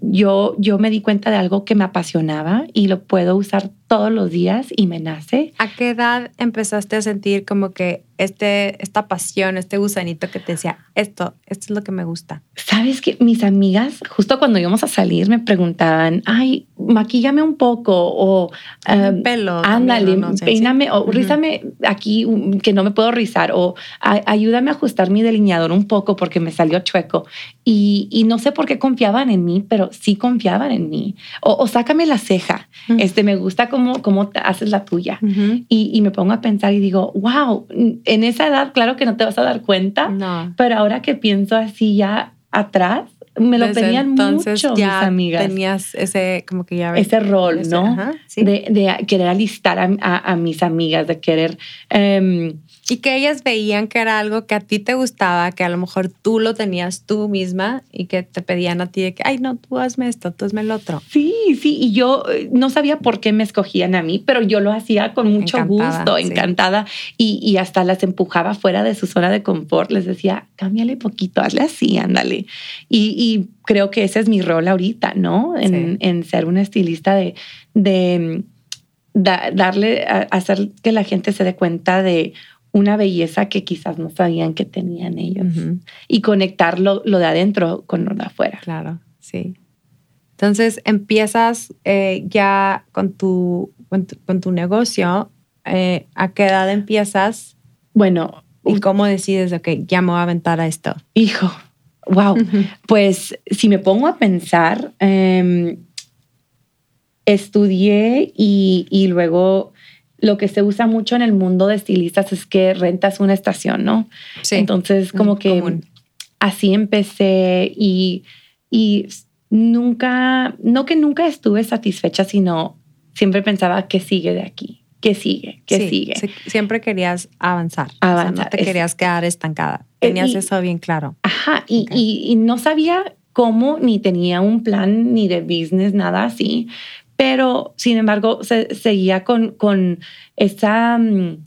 Speaker 3: yo, yo me di cuenta de algo que me apasionaba y lo puedo usar todos los días y me nace.
Speaker 2: ¿A qué edad empezaste a sentir como que este, esta pasión, este gusanito que te decía, esto, esto es lo que me gusta?
Speaker 3: Sabes que mis amigas, justo cuando íbamos a salir, me preguntaban, ay, maquíllame un poco o
Speaker 2: um, pelo.
Speaker 3: Ándale, peíname o rízame aquí que no me puedo rizar o ayúdame a ajustar mi delineador un poco porque me salió chueco. Y, y, no sé por qué confiaban en mí, pero sí confiaban en mí. O, o sácame la ceja. Este, me gusta cómo, cómo haces la tuya. y, y, me pongo a pensar y digo, wow, en esa edad, claro que no te vas a dar cuenta,
Speaker 2: no.
Speaker 3: pero ahora que pienso así ya atrás, me lo pedían mucho mis amigas.
Speaker 2: Tenías ese, como que ya
Speaker 3: ese rol, ¿no? de, de, querer alistar a, a, mis amigas, de querer um,
Speaker 2: y que ellas veían que era algo que a ti te gustaba, que a lo mejor tú lo tenías tú misma y que te pedían a ti de que, ay, no, tú hazme esto, tú hazme el otro.
Speaker 3: Sí, sí, y yo eh, no sabía por qué me escogían a mí, pero yo lo hacía con mucho gusto, encantada, y, y, hasta las empujaba fuera de su zona de confort. Les decía, cámbiale poquito, hazle así, ándale. Y, y, creo que ese es mi rol ahorita, ¿no? En, en ser una estilista de, de mm, darle, hacer que la gente se dé cuenta de una belleza que quizás no sabían que tenían ellos y conectar lo, de adentro con lo de afuera.
Speaker 2: Claro, sí. Entonces empiezas eh, ya con tu, con tu, negocio. Eh, ¿A qué edad empiezas?
Speaker 3: Bueno.
Speaker 2: ¿Y cómo decides, ok, ya me voy a aventar a esto?
Speaker 3: Hijo, wow. Pues si me pongo a pensar, em, estudié y, y luego lo que se usa mucho en el mundo de estilistas es que rentas una estación, ¿no?
Speaker 2: Sí.
Speaker 3: Entonces, como que así empecé y, y nunca, no que nunca estuve satisfecha, sino siempre pensaba que sigue de aquí, que sigue, que sigue.
Speaker 2: Siempre querías avanzar.
Speaker 3: Avanzar.
Speaker 2: no te querías quedar estancada. Eh, Tenías eso bien claro.
Speaker 3: Ajá, y, y, y no sabía cómo, ni tenía un plan ni de business, nada así pero sin embargo se, seguía con, con esa, mm,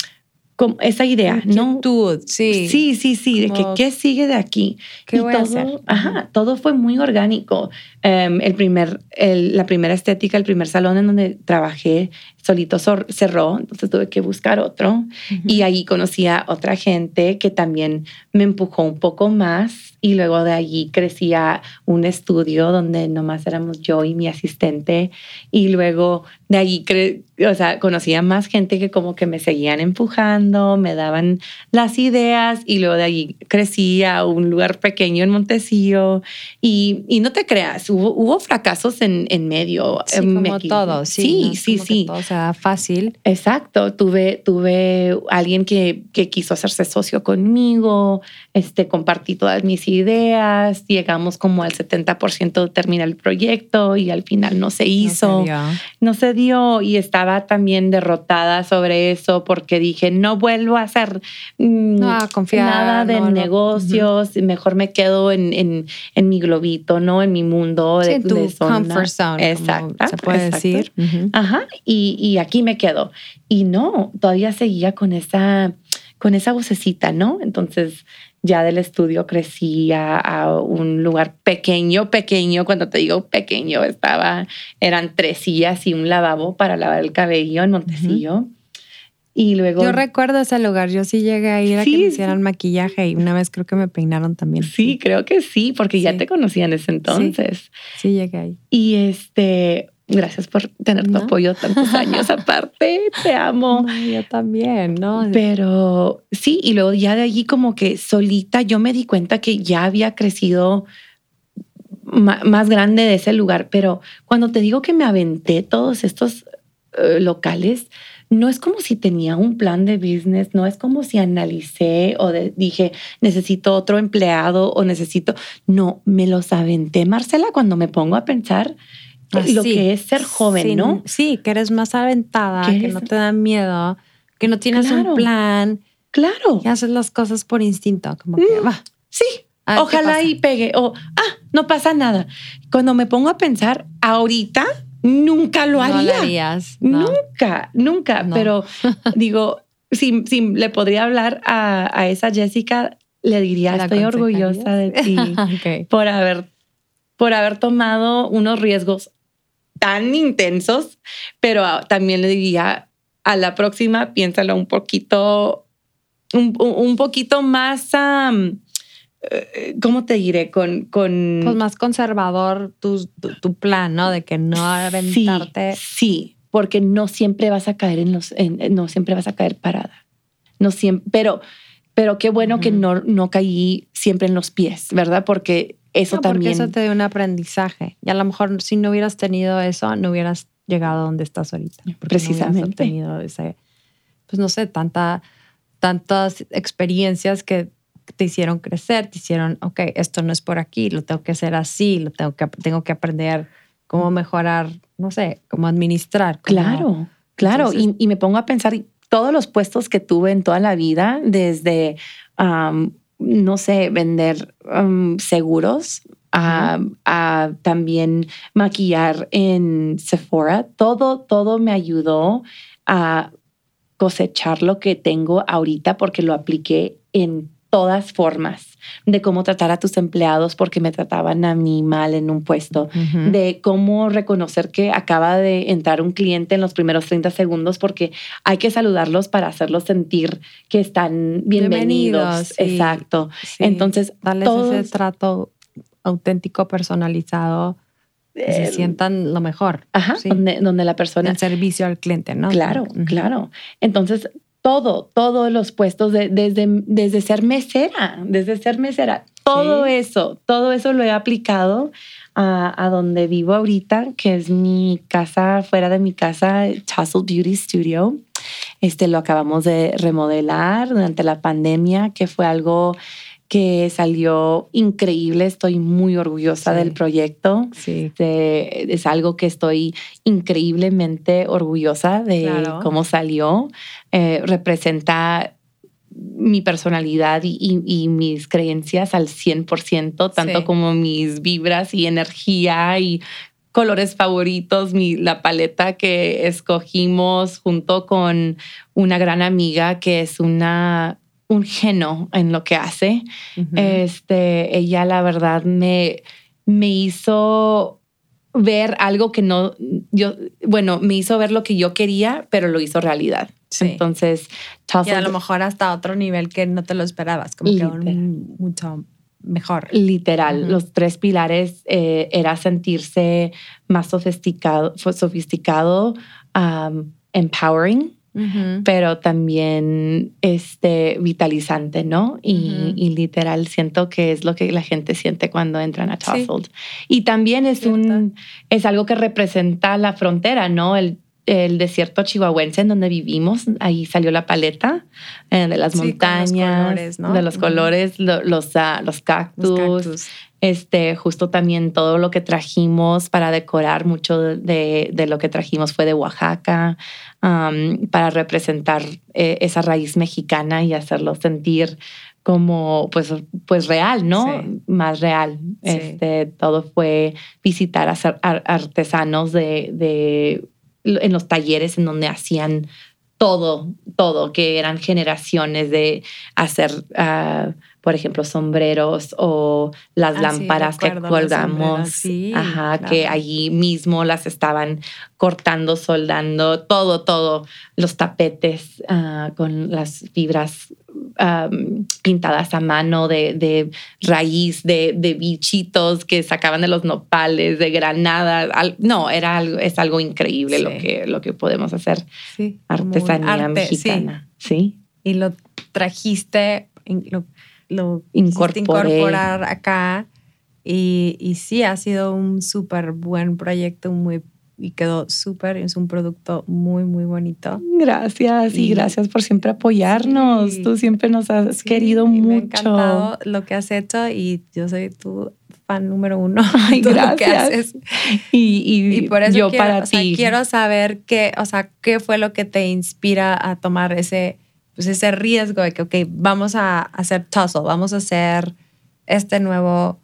Speaker 3: con esa idea, ¿no?
Speaker 2: Sí,
Speaker 3: sí, sí, sí, de que qué sigue de aquí.
Speaker 2: ¿Qué voy todo, a hacer?
Speaker 3: Ajá, todo fue muy orgánico. Em, el primer, la primera estética, el primer salón en donde trabajé solito cerró, entonces tuve que buscar otro. Y ahí conocí a otra gente que también me empujó un poco más y luego de allí crecía un estudio donde nomás éramos yo y mi asistente. Y luego de allí o sea, conocía más gente que como que me seguían empujando, me daban las ideas y luego de allí crecía a un lugar pequeño en Montecillo y, y no te creas, hubo, hubo fracasos en, en medio.
Speaker 2: Sí, como todo, sí.
Speaker 3: Sí, sí, sí
Speaker 2: fácil.
Speaker 3: Exacto, tuve, tuve alguien que, que quiso hacerse socio conmigo, este, compartí todas mis ideas, llegamos como al 70% de terminar el proyecto y al final no se hizo. No se dio, y estaba también derrotada sobre eso porque dije, no vuelvo a hacer
Speaker 2: mm,
Speaker 3: nada de negocios, mejor me quedo en, en, en, mi globito, ¿no? En mi mundo
Speaker 2: de, tu comfort zone.
Speaker 3: Exacto.
Speaker 2: Se puede decir.
Speaker 3: Ajá. Y, y aquí me quedo. Y no, todavía seguía con esa, con esa vocecita, ¿no? Entonces ya del estudio crecí a, un lugar pequeño, pequeño, cuando te digo pequeño, estaba, eran tres sillas y un lavabo para lavar el cabello en Montecillo. Y luego.
Speaker 2: Yo recuerdo ese lugar. Yo sí llegué a ir a que me hicieran maquillaje y una vez creo que me peinaron también.
Speaker 3: Sí, creo que sí, porque ya te conocía en ese entonces.
Speaker 2: Sí, llegué ahí.
Speaker 3: Y este, gracias por tener tu apoyo tantos años aparte. Te amo.
Speaker 2: yo también, ¿no?
Speaker 3: Pero sí, y luego ya de allí como que solita yo me di cuenta que ya había crecido más grande de ese lugar, pero cuando te digo que me aventé todos estos eh, locales, no es como si tenía un plan de business, no es como si analicé o dije, necesito otro empleado o necesito, no, me los aventé, Marcela, cuando me pongo a pensar lo que es ser joven, ¿no?
Speaker 2: Sí, que eres más aventada, que no te da miedo, que no tienes un plan.
Speaker 3: Claro.
Speaker 2: Que haces las cosas por instinto, como que mm, va.
Speaker 3: Sí, ojalá y pegue, o, ah, no pasa nada. Cuando me pongo a pensar, ahorita nunca lo haría. Nunca, nunca. Pero digo, si, si, le podría hablar a, esa Jessica, le diría, estoy orgullosa de ti por, haber, por haber tomado unos riesgos tan intensos, pero también le diría, a la próxima, piénsalo un poquito, un, poquito más... Eh, ¿cómo te diré? Con, con...
Speaker 2: Pues más conservador tu, tu, plan, ¿no? De que no aventarte.
Speaker 3: Sí, porque no siempre vas a caer en los, no siempre vas a caer parada. No siempre, pero, pero qué bueno que no, no caí siempre en los pies, ¿verdad? Porque eso también.
Speaker 2: Porque eso te dio un aprendizaje. Y a lo mejor si no hubieras tenido eso, no hubieras llegado a donde estás ahorita.
Speaker 3: Precisamente.
Speaker 2: No tenido ese, pues no sé, tanta, tantas experiencias que te hicieron crecer, te hicieron, ok, esto no es por aquí, lo tengo que hacer así, lo tengo que, tengo que aprender cómo mejorar, no sé, cómo administrar.
Speaker 3: claro, claro. y, me pongo a pensar todos los puestos que tuve en toda la vida, desde, no sé, vender seguros, a, a, también maquillar en Sephora. Todo, todo me ayudó a cosechar lo que tengo ahorita porque lo apliqué en todas formas de cómo tratar a tus empleados porque me trataban a mí mal en un puesto, de cómo reconocer que acaba de entrar un cliente en los primeros 30 segundos porque hay que saludarlos para hacerlos sentir que están bienvenidos. Exacto. Entonces,
Speaker 2: darles ese trato auténtico, personalizado. Que se sientan lo mejor.
Speaker 3: Ajá, donde, donde, la persona...
Speaker 2: El servicio al cliente, ¿no?
Speaker 3: Claro, claro. Entonces, todo, todos los puestos, desde, desde ser mesera, desde ser mesera, todo eso, todo eso lo he aplicado a, donde vivo ahorita, que es mi casa, fuera de mi casa, Tussle Beauty Studio. Este lo acabamos de remodelar durante la pandemia, que fue algo que salió increíble. Estoy muy orgullosa del proyecto.
Speaker 2: Sí.
Speaker 3: es algo que estoy increíblemente orgullosa de cómo salió. Eh, representa mi personalidad y, mis creencias al 100%, tanto como mis vibras y energía y colores favoritos, mi, la paleta que escogimos junto con una gran amiga que es una un geno en lo que hace. este, ella la verdad me, me hizo ver algo que no, yo, bueno, me hizo ver lo que yo quería, pero lo hizo realidad. Entonces,
Speaker 2: y a lo mejor hasta otro nivel que no te lo esperabas, como que un, mucho mejor.
Speaker 3: Literal, los tres pilares eh, era sentirse más sofisticado, sofisticado um, empowering, pero también este, vitalizante, ¿no? Y, literal siento que es lo que la gente siente cuando entran a Tussled. Y también es, un, es algo que representa la frontera, ¿no? El, el desierto chihuahuense en donde vivimos, ahí salió la paleta eh, de las montañas, de los colores, los, ah, los, cactus, Este, justo también todo lo que trajimos para decorar, mucho de, de lo que trajimos fue de Oaxaca, para representar eh, esa raíz mexicana y hacerlo sentir como pues, pues real, ¿no? Más real. Este, todo fue visitar a artesanos de, de, en los talleres en donde hacían todo, todo, que eran generaciones de hacer uh, por ejemplo, sombreros o las
Speaker 2: Ah, sí,
Speaker 3: lámparas que colgamos.
Speaker 2: sí,
Speaker 3: Ajá,
Speaker 2: claro.
Speaker 3: que allí mismo las estaban cortando, soldando, todo, todo. Los tapetes ah, con las fibras pintadas a mano de, de raíz, de, de bichitos que sacaban de los nopales, de granadas. Al- no, era algo, es algo increíble lo, que, lo que podemos hacer.
Speaker 2: Sí,
Speaker 3: Artesanía
Speaker 2: arte,
Speaker 3: mexicana. Sí.
Speaker 2: Y lo trajiste, lo, lo incorporar acá. Y, y sí, ha sido un súper buen proyecto, muy y quedó súper, es un producto muy, muy bonito.
Speaker 3: Gracias y,
Speaker 2: Y-
Speaker 3: gracias por siempre apoyarnos.
Speaker 2: Sí.
Speaker 3: Tú siempre nos has
Speaker 2: Sí,
Speaker 3: querido
Speaker 2: y Me ha
Speaker 3: mucho.
Speaker 2: encantado lo que has hecho y yo soy tu fan número uno.
Speaker 3: Ay,
Speaker 2: de todo lo que
Speaker 3: gracias.
Speaker 2: haces.
Speaker 3: Y, y,
Speaker 2: Y por eso
Speaker 3: yo
Speaker 2: quiero,
Speaker 3: para
Speaker 2: o sea,
Speaker 3: ti.
Speaker 2: quiero saber qué, o sea, qué fue lo que te inspira a tomar ese, pues ese riesgo de que, ok, vamos a hacer tussle, vamos a hacer este nuevo,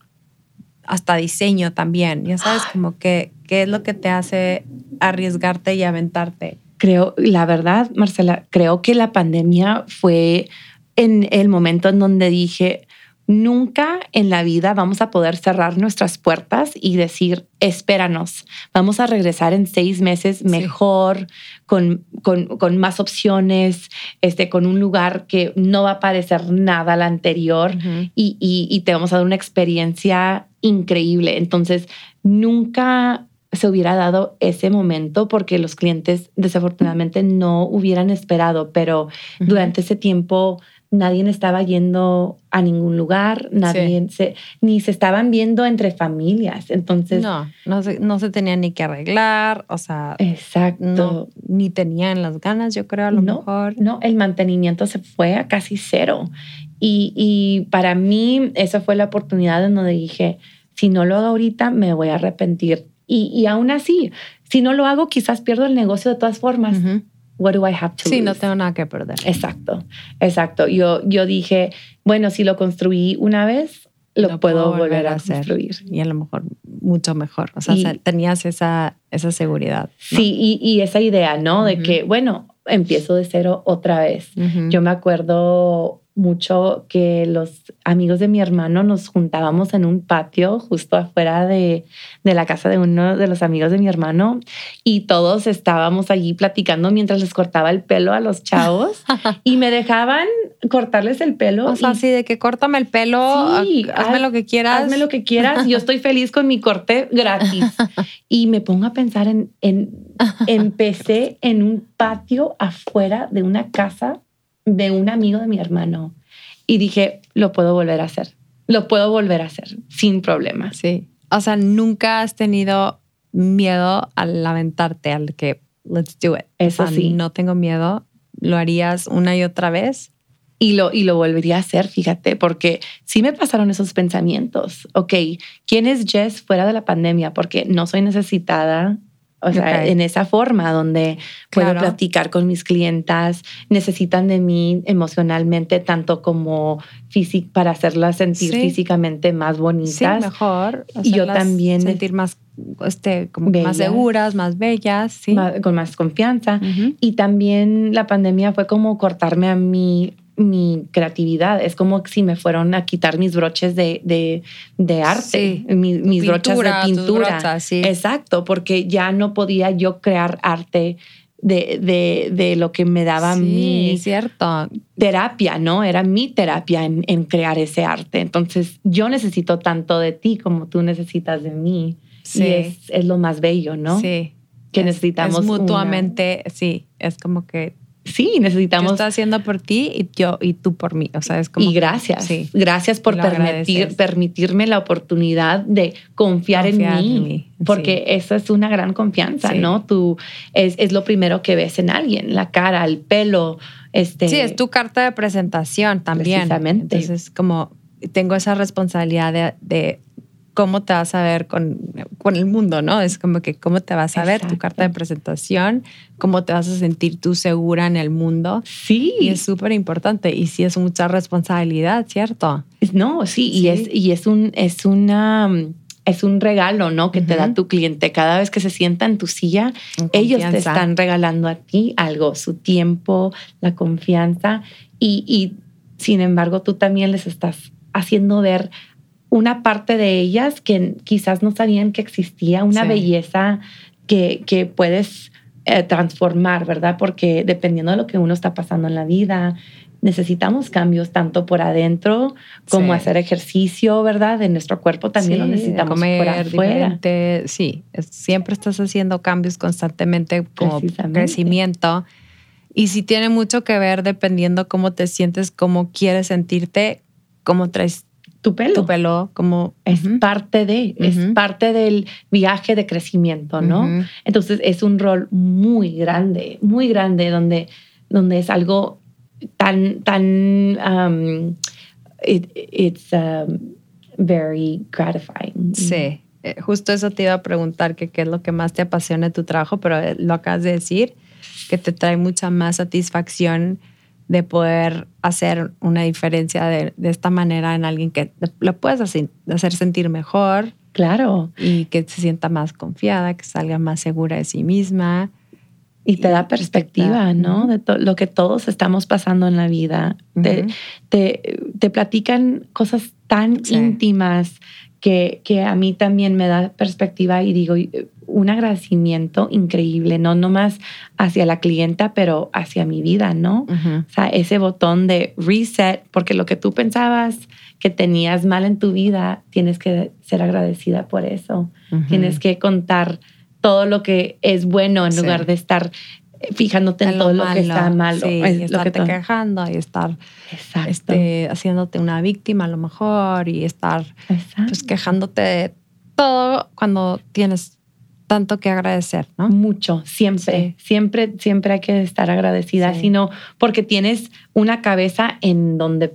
Speaker 2: hasta diseño también. Ya sabes, como que, qué es lo que te hace arriesgarte y aventarte.
Speaker 3: Creo, la verdad, Marcela, creo que la pandemia fue en el momento en donde dije, nunca en la vida vamos a poder cerrar nuestras puertas y decir, espéranos, vamos a regresar en seis meses mejor, con, con, con más opciones, este, con un lugar que no va a parecer nada al anterior y, y- y te vamos a dar una experiencia increíble. Entonces, nunca se hubiera dado ese momento porque los clientes desafortunadamente no hubieran esperado, pero durante ese tiempo nadie estaba yendo a ningún lugar, nadie se, ni se estaban viendo entre familias. Entonces,
Speaker 2: No, no se, no se tenía ni que arreglar, o sea,
Speaker 3: exacto.
Speaker 2: no, ni tenían las ganas, yo creo, a lo
Speaker 3: no,
Speaker 2: mejor.
Speaker 3: No, el mantenimiento se fue a casi cero. Y, y para mí esa fue la oportunidad en donde dije, si no lo hago ahorita, me voy a arrepentir. Y, y aún así, si no lo hago, quizás pierdo el negocio de todas formas. What do I have to
Speaker 2: Sí, no tengo nada que perder.
Speaker 3: Exacto, exacto. Yo, yo dije, bueno, si lo construí una vez, lo, puedo, volver a, construir.
Speaker 2: Y a lo mejor mucho mejor. O sea,
Speaker 3: Y-
Speaker 2: tenías esa, esa seguridad. ¿no?
Speaker 3: Sí, y, y esa idea, ¿no? De que, bueno, empiezo de cero otra vez. Yo me acuerdo mucho que los amigos de mi hermano nos juntábamos en un patio justo afuera de, de la casa de uno de los amigos de mi hermano y todos estábamos allí platicando mientras les cortaba el pelo a los chavos y me dejaban cortarles el pelo.
Speaker 2: o sea,
Speaker 3: y
Speaker 2: así de que córtame el pelo,
Speaker 3: Sí,
Speaker 2: ha- hazme
Speaker 3: haz-
Speaker 2: lo que quieras.
Speaker 3: Hazme lo que quieras, yo estoy feliz con mi corte gratis. Y me pongo a pensar en, en empecé en un patio afuera de una casa de un amigo de mi hermano y dije, lo puedo volver a hacer, lo puedo volver a hacer sin problemas.
Speaker 2: Sí. O sea, nunca has tenido miedo al aventarte, al que let's do it.
Speaker 3: Eso
Speaker 2: O sea,
Speaker 3: sí.
Speaker 2: No tengo miedo. Lo harías una y otra vez.
Speaker 3: Y lo, y lo volvería a hacer, fíjate, porque sí me pasaron esos pensamientos. Ok, ¿quién es Jess fuera de la pandemia? Porque no soy necesitada, o sea, en esa forma donde puedo
Speaker 2: Claro.
Speaker 3: platicar con mis clientas, necesitan de mí emocionalmente, tanto como físic para hacerlas sentir
Speaker 2: Sí.
Speaker 3: físicamente más
Speaker 2: Sí,
Speaker 3: bonitas.
Speaker 2: mejor.
Speaker 3: Y yo también-
Speaker 2: Sentir más, este, como más seguras, más bellas. Sí.
Speaker 3: con más confianza. Y también la pandemia fue como cortarme a mí mi creatividad. Es como si me fueron a quitar mis broches de, de, de arte,
Speaker 2: Sí.
Speaker 3: mi- mis, brochas
Speaker 2: Pintura,
Speaker 3: de
Speaker 2: tus
Speaker 3: pintura.
Speaker 2: brochas, sí.
Speaker 3: Exacto, porque ya no podía yo crear arte de, de, de lo que me daba
Speaker 2: sí,
Speaker 3: mi
Speaker 2: cierto.
Speaker 3: terapia, ¿no? Era mi terapia en, en crear ese arte. Entonces yo necesito tanto de ti como tú necesitas de mí.
Speaker 2: Sí.
Speaker 3: Y es, es lo más bello, ¿no?
Speaker 2: Sí.
Speaker 3: Que
Speaker 2: Es-
Speaker 3: necesitamos
Speaker 2: Es
Speaker 3: una-
Speaker 2: mutuamente, sí. Es como que
Speaker 3: Sí,
Speaker 2: yo
Speaker 3: necesitamos
Speaker 2: estoy haciendo por ti y yo y tú por mí. O sea, es como.
Speaker 3: y gracias.
Speaker 2: Sí.
Speaker 3: Gracias por permitir, permitirme la oportunidad de confiar,
Speaker 2: Confiar
Speaker 3: en mí.
Speaker 2: en mí,
Speaker 3: Porque eso es una gran confianza,
Speaker 2: Sí.
Speaker 3: ¿no? Tú es, es lo primero que ves en alguien, la cara, el pelo. Este,
Speaker 2: Sí, es tu carta de presentación también.
Speaker 3: Precisamente.
Speaker 2: Entonces, como tengo esa responsabilidad de, de cómo te vas a ver con, con el mundo, ¿no? Es como que cómo te vas a ver, tu
Speaker 3: Exacto.
Speaker 2: carta de presentación, cómo te vas a sentir tú segura en el mundo.
Speaker 3: Sí.
Speaker 2: Y es súper importante. Y sí es mucha responsabilidad, ¿cierto?
Speaker 3: No, sí,
Speaker 2: Sí.
Speaker 3: y es, y es un, es una, es un regalo, ¿no? Que te da tu cliente. Cada vez que se sienta en tu silla,
Speaker 2: En
Speaker 3: ellos te están regalando a ti algo, su tiempo, la confianza. Y, y sin embargo, tú también les estás haciendo ver una parte de ellas que quizás no sabían que existía, una belleza que, que puedes eh, transformar, ¿verdad? Porque dependiendo de lo que uno está pasando en la vida, necesitamos cambios tanto por adentro como hacer ejercicio, ¿verdad? De nuestro cuerpo también lo necesitamos comer por afuera.
Speaker 2: Sí, siempre estás haciendo cambios constantemente como crecimiento. Y si tiene mucho que ver dependiendo cómo te sientes, cómo quieres sentirte, cómo traes
Speaker 3: tu pelo.
Speaker 2: Tu pelo, como
Speaker 3: es parte de, es parte del viaje de crecimiento, ¿no? Entonces es un rol muy grande, muy grande, donde, donde es algo tan, tan, um, it's um, very gratifying.
Speaker 2: Sí, eh, justo eso te iba a preguntar, que qué es lo que más te apasiona de tu trabajo, pero eh, lo acabas de decir, que te trae mucha más satisfacción de poder hacer una diferencia de, de esta manera en alguien que lo puedes hacer, hacer sentir mejor.
Speaker 3: Claro.
Speaker 2: Y que se sienta más confiada, que salga más segura de sí misma.
Speaker 3: Y te da perspectiva, ¿no? De lo que todos estamos pasando en la vida. te, te, platican cosas tan íntimas que, que, a mí también me da perspectiva y digo, un agradecimiento increíble, no nomás hacia la clienta, pero hacia mi vida, ¿no? O sea, ese botón de reset, porque lo que tú pensabas que tenías mal en tu vida, tienes que ser agradecida por eso. Tienes que contar todo lo que es bueno en lugar de estar fijándote en, todo lo, que está malo.
Speaker 2: Sí, y estarte quejando y estar este, haciéndote una víctima a lo mejor y estar pues, quejándote de todo cuando tienes tanto que agradecer, ¿no?
Speaker 3: Mucho, siempre, siempre, siempre hay que estar agradecida, sino porque tienes una cabeza en donde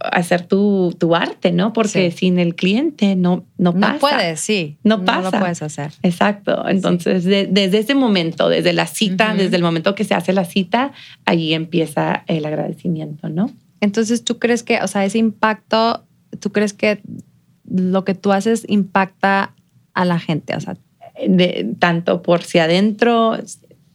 Speaker 3: hacer tu, tu arte, ¿no? Porque sin el cliente no, no pasa.
Speaker 2: No puedes, sí.
Speaker 3: No pasa.
Speaker 2: No lo puedes hacer.
Speaker 3: Exacto. Entonces, desde ese momento, desde la cita, desde el momento que se hace la cita, ahí empieza el agradecimiento, ¿no?
Speaker 2: Entonces, ¿tú crees que, o sea, ese impacto, tú crees que lo que tú haces impacta a la gente? O sea,
Speaker 3: de, tanto por si adentro,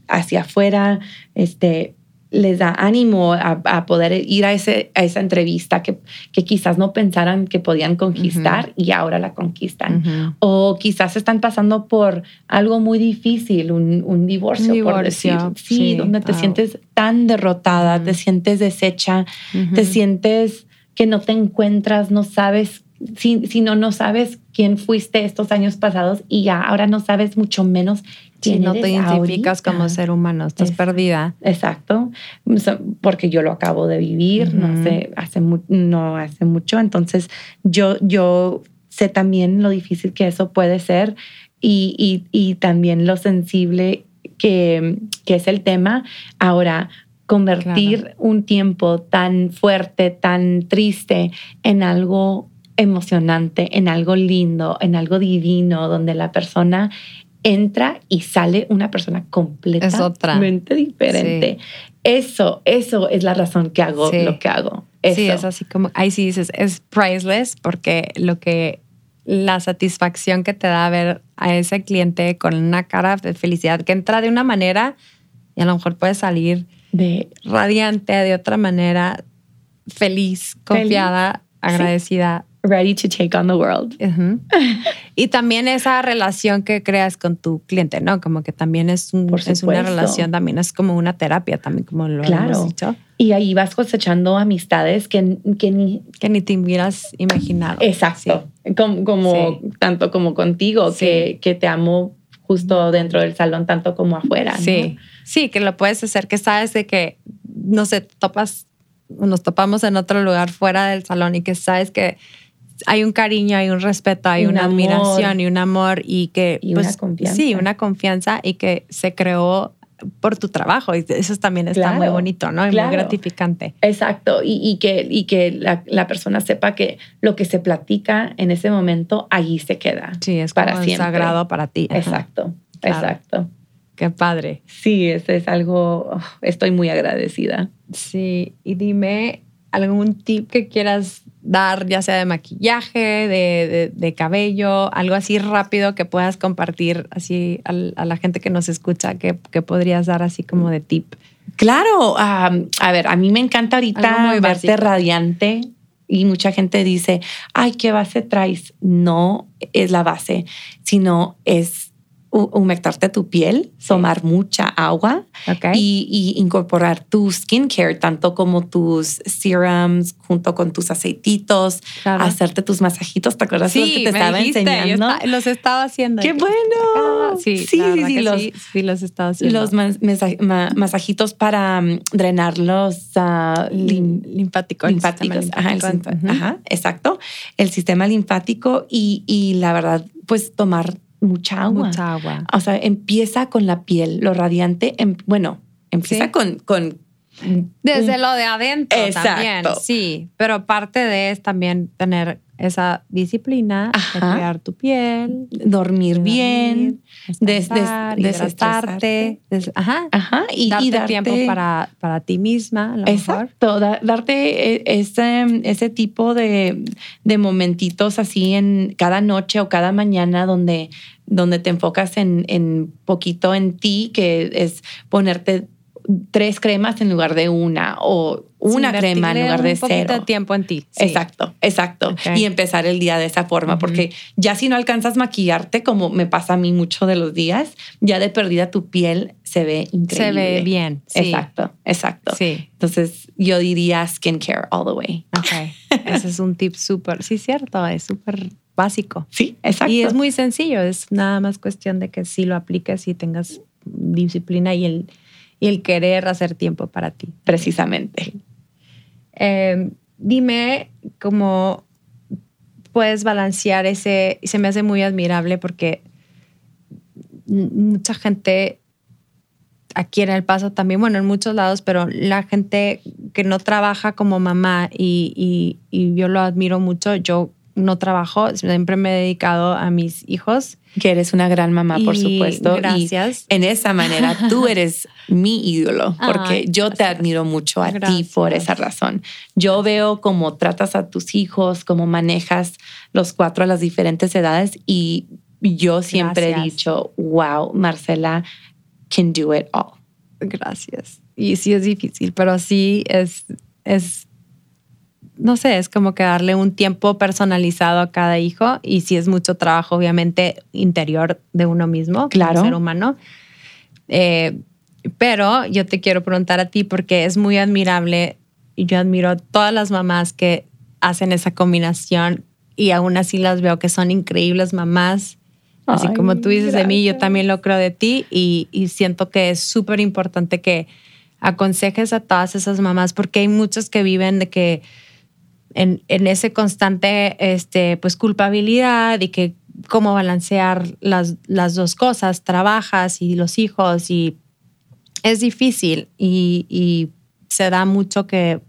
Speaker 3: hacia afuera, este, les da ánimo a, poder ir a, ese, a esa entrevista que, que, quizás no pensaran que podían conquistar y ahora la conquistan. O quizás están pasando por algo muy difícil, un, divorcio, por decir. Sí, donde te sientes tan derrotada, te sientes deshecha, te sientes que no te encuentras, no sabes si, no, no sabes quién fuiste estos años pasados y ya ahora no sabes mucho menos quién
Speaker 2: no te identificas como ser humano, estás perdida.
Speaker 3: Exacto, porque yo lo acabo de vivir, no sé, hace no hace mucho, entonces yo, yo sé también lo difícil que eso puede ser y, y, también lo sensible que, que, es el tema. Ahora, convertir un tiempo tan fuerte, tan triste en algo emocionante, en algo lindo, en algo divino, donde la persona entra y sale una persona completamente diferente. Eso, eso es la razón que hago lo que hago.
Speaker 2: Sí, es así como, ahí sí dices, es priceless porque lo que, la satisfacción que te da ver a ese cliente con una cara de felicidad que entra de una manera y a lo mejor puede salir de radiante de otra manera, feliz, confiada, agradecida
Speaker 3: ready to take on the world.
Speaker 2: y también esa relación que creas con tu cliente, ¿no? Como que también es, un, es una relación, también es como una terapia, también como lo claro. hemos dicho.
Speaker 3: Y ahí vas cosechando amistades que, que ni...
Speaker 2: Que ni te hubieras imaginado.
Speaker 3: Exacto. Como, tanto como contigo, que, que te amo justo dentro del salón, tanto como afuera.
Speaker 2: Sí, sí, que lo puedes hacer, que sabes de que, no sé, topas, nos topamos en otro lugar fuera del salón y que sabes que hay un cariño, hay un respeto, hay una admiración y un amor y que...
Speaker 3: Y una pues, confianza.
Speaker 2: Sí, una confianza y que se creó por tu trabajo y eso también está muy bonito, ¿no? Y muy gratificante.
Speaker 3: Exacto, y, que, y que la, persona sepa que lo que se platica en ese momento allí se queda.
Speaker 2: Sí, es para siempre. sagrado para ti.
Speaker 3: Exacto, exacto.
Speaker 2: Qué padre.
Speaker 3: Sí, eso es algo, oh, estoy muy agradecida.
Speaker 2: Sí, y dime algún tip que quieras dar, ya sea de maquillaje, de, cabello, algo así rápido que puedas compartir así a, la gente que nos escucha, que, podrías dar así como de tip.
Speaker 3: Claro, a ver, a mí me encanta ahorita verte radiante y mucha gente dice, ay, ¿qué base traes? No es la base, sino es humectarte tu piel, tomar mucha agua y, incorporar tu skincare, tanto como tus serums junto con tus aceititos, hacerte tus masajitos. ¿Te acuerdas
Speaker 2: sí,
Speaker 3: los que te estaba enseñando?
Speaker 2: los estaba haciendo.
Speaker 3: ¡Qué bueno!
Speaker 2: Sí, sí, sí, los, sí, los estaba haciendo.
Speaker 3: Los masajitos para um, drenar los uh,
Speaker 2: linfáticos.
Speaker 3: Linfáticos, ajá, exacto. El sistema linfático y, y la verdad, pues tomar mucha agua.
Speaker 2: Mucha agua.
Speaker 3: O sea, empieza con la piel, lo radiante, em, bueno, empieza con, con
Speaker 2: desde lo de adentro también, sí, pero parte de es también tener esa disciplina de cuidar tu piel,
Speaker 3: dormir bien,
Speaker 2: desestarte, ajá,
Speaker 3: ajá,
Speaker 2: y darte, tiempo para, para ti misma, a lo
Speaker 3: exacto, darte e, ese, ese tipo de, de momentitos así en cada noche o cada mañana donde donde te enfocas en, en poquito en ti, que es ponerte tres cremas en lugar de una o una crema en lugar de un cero.
Speaker 2: de tiempo en ti.
Speaker 3: Exacto, exacto. Y empezar el día de esa forma, porque ya si no alcanzas maquillarte, como me pasa a mí mucho de los días, ya de perdida tu piel se ve increíble.
Speaker 2: Se ve bien.
Speaker 3: Exacto, exacto.
Speaker 2: Sí.
Speaker 3: Entonces yo diría skincare all the way.
Speaker 2: Ok. Ese es un tip súper, sí, cierto, es súper básico.
Speaker 3: Sí, exacto.
Speaker 2: Y es muy sencillo, es nada más cuestión de que si lo apliques y tengas disciplina y el, y el querer hacer tiempo para ti.
Speaker 3: Precisamente.
Speaker 2: Em, dime cómo puedes balancear ese, se me hace muy admirable porque mucha gente aquí en El Paso también, bueno, en muchos lados, pero la gente que no trabaja como mamá y, y yo lo admiro mucho, yo no trabajo, siempre me he dedicado a mis hijos.
Speaker 3: Que eres una gran mamá, por supuesto.
Speaker 2: Gracias.
Speaker 3: Y en esa manera tú eres mi ídolo, porque yo te admiro mucho a ti por esa razón. Yo veo cómo tratas a tus hijos, cómo manejas los cuatro a las diferentes edades y yo siempre he dicho, wow, Marcela can do it all.
Speaker 2: Gracias. Y sí es difícil, pero sí es, es no sé, es como que darle un tiempo personalizado a cada hijo y si es mucho trabajo, obviamente, interior de uno mismo,
Speaker 3: claro.
Speaker 2: ser humano. Eh, pero yo te quiero preguntar a ti porque es muy admirable y yo admiro a todas las mamás que hacen esa combinación y aún así las veo que son increíbles mamás. Así como tú dices de mí, yo también lo creo de ti y, y siento que es súper importante que aconsejes a todas esas mamás porque hay muchos que viven de que en, ese constante este, pues, culpabilidad y que cómo balancear las, las dos cosas, trabajas y los hijos y es difícil y, se da mucho que,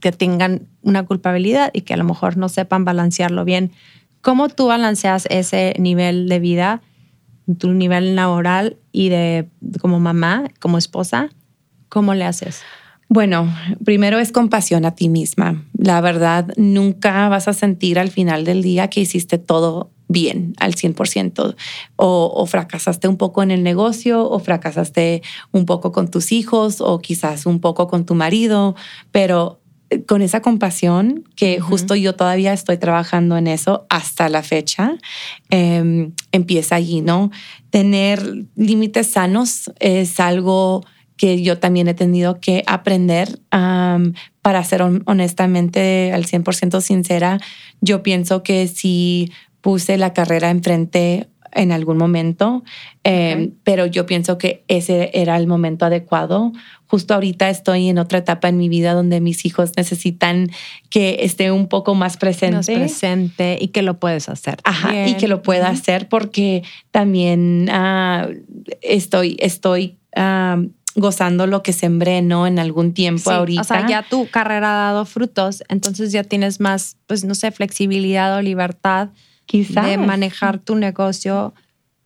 Speaker 2: que tengan una culpabilidad y que a lo mejor no sepan balancearlo bien. ¿Cómo tú balanceas ese nivel de vida, tu nivel laboral y de como mamá, como esposa? ¿Cómo le haces?
Speaker 3: Bueno, primero es compasión a ti misma. La verdad, nunca vas a sentir al final del día que hiciste todo bien al 100% o, o, fracasaste un poco en el negocio o fracasaste un poco con tus hijos o quizás un poco con tu marido, pero eh, con esa compasión que justo yo todavía estoy trabajando en eso hasta la fecha, em, empieza allí, ¿no? Tener límites sanos es algo que yo también he tenido que aprender para ser honestamente al 100% sincera. Yo pienso que si puse la carrera enfrente en algún momento, em, pero yo pienso que ese era el momento adecuado. Justo ahorita estoy en otra etapa en mi vida donde mis hijos necesitan que esté un poco más presente. Más
Speaker 2: presente y que lo puedes hacer.
Speaker 3: Ajá, y que lo pueda hacer porque también ah, estoy, estoy gozando lo que sembré, ¿no? En algún tiempo ahorita.
Speaker 2: O sea, ya tu carrera ha dado frutos, entonces ya tienes más, pues no sé, flexibilidad o libertad
Speaker 3: Quizás.
Speaker 2: de manejar tu negocio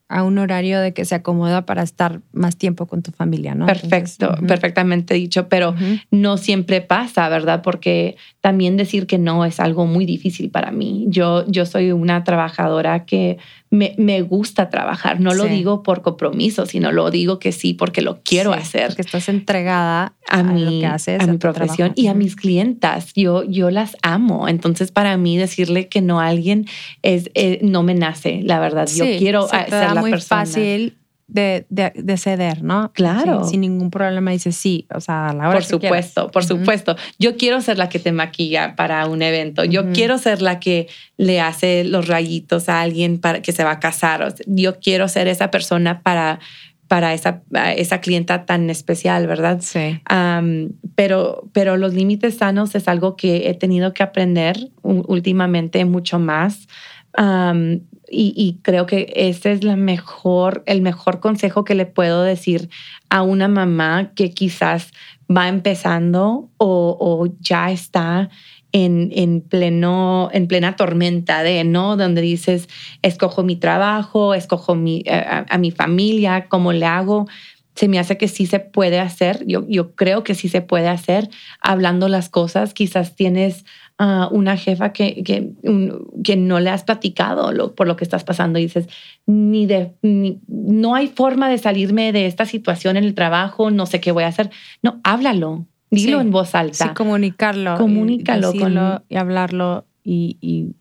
Speaker 2: a un horario de que se acomoda para estar más tiempo con tu familia, ¿no?
Speaker 3: Perfecto, perfectamente dicho, pero no siempre pasa, ¿verdad? Porque también decir que no es algo muy difícil para mí. Yo, yo soy una trabajadora que me, me gusta trabajar. No lo digo por compromiso, sino lo digo que sí porque lo quiero hacer.
Speaker 2: Porque estás entregada a, lo que haces,
Speaker 3: a, mi profesión y a mis clientas. Yo, yo las amo. Entonces, para mí decirle que no a alguien es, eh, no me nace, la verdad. yo quiero ser la muy
Speaker 2: fácil de, de, ceder, ¿no?
Speaker 3: Claro.
Speaker 2: sin ningún problema dice sí, o sea, a la hora
Speaker 3: Por supuesto, por supuesto. Yo quiero ser la que te maquilla para un evento. Yo quiero ser la que le hace los rayitos a alguien para que se va a casar. Yo quiero ser esa persona para para esa, esa clienta tan especial, ¿verdad?
Speaker 2: Sí.
Speaker 3: pero, pero los límites sanos es algo que he tenido que aprender últimamente mucho más. Y, creo que ese es el mejor consejo que le puedo decir a una mamá que quizás va empezando o, ya está en, en, pleno, en plena tormenta de, ¿no? Donde dices, escojo mi trabajo, escojo a, mi familia, cómo le hago se me hace que sí se puede hacer, yo creo que sí se puede hacer hablando las cosas. Quizás tienes uh, una jefa que, que, que, no le has platicado lo, por lo que estás pasando y dices, ni de, no hay forma de salirme de esta situación en el trabajo, no sé qué voy a hacer. No, háblalo, dilo en voz alta.
Speaker 2: Sí, comunicarlo.
Speaker 3: Comunícalo.
Speaker 2: Y, y hablarlo y,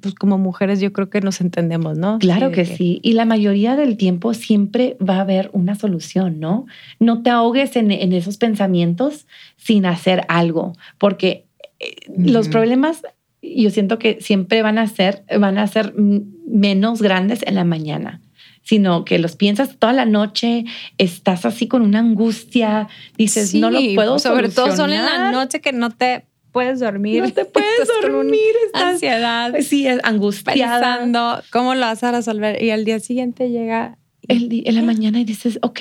Speaker 2: pues como mujeres yo creo que nos entendemos, ¿no?
Speaker 3: Claro que, sí. Y la mayoría del tiempo siempre va a haber una solución, ¿no? No te ahogues en, esos pensamientos sin hacer algo, porque los problemas yo siento que siempre van a ser, van a ser menos grandes en la mañana sino que los piensas toda la noche, estás así con una angustia, dices, no lo puedo
Speaker 2: Sobre todo son en la noche que no te puedes dormir.
Speaker 3: No te puedes dormir.
Speaker 2: Estás ansiedad.
Speaker 3: Sí, es angustiada.
Speaker 2: Pensando cómo lo vas a resolver. Y al día siguiente llega.
Speaker 3: El en la mañana y dices, ok.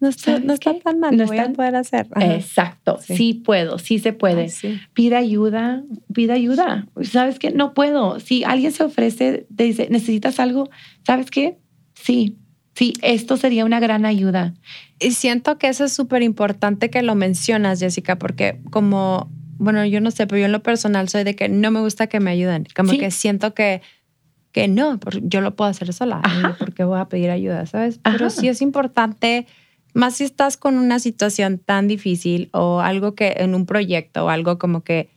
Speaker 2: No está, no está tan mal, no voy a poder hacer.
Speaker 3: Exacto, sí. puedo, sí se puede. Pide ayuda, pide ayuda. ¿Sabes qué? No puedo. Si alguien se ofrece, te dice, ¿necesitas algo? ¿Sabes qué? Sí, Sí, esto sería una gran ayuda.
Speaker 2: Y siento que eso es súper importante que lo mencionas, Jessica, porque como bueno, yo no sé, pero yo en lo personal soy de que no me gusta que me ayuden. Como que siento que, que no, yo lo puedo hacer sola. porque voy a pedir ayuda, sabes? Pero sí es importante, más si estás con una situación tan difícil o algo que en un proyecto o algo como que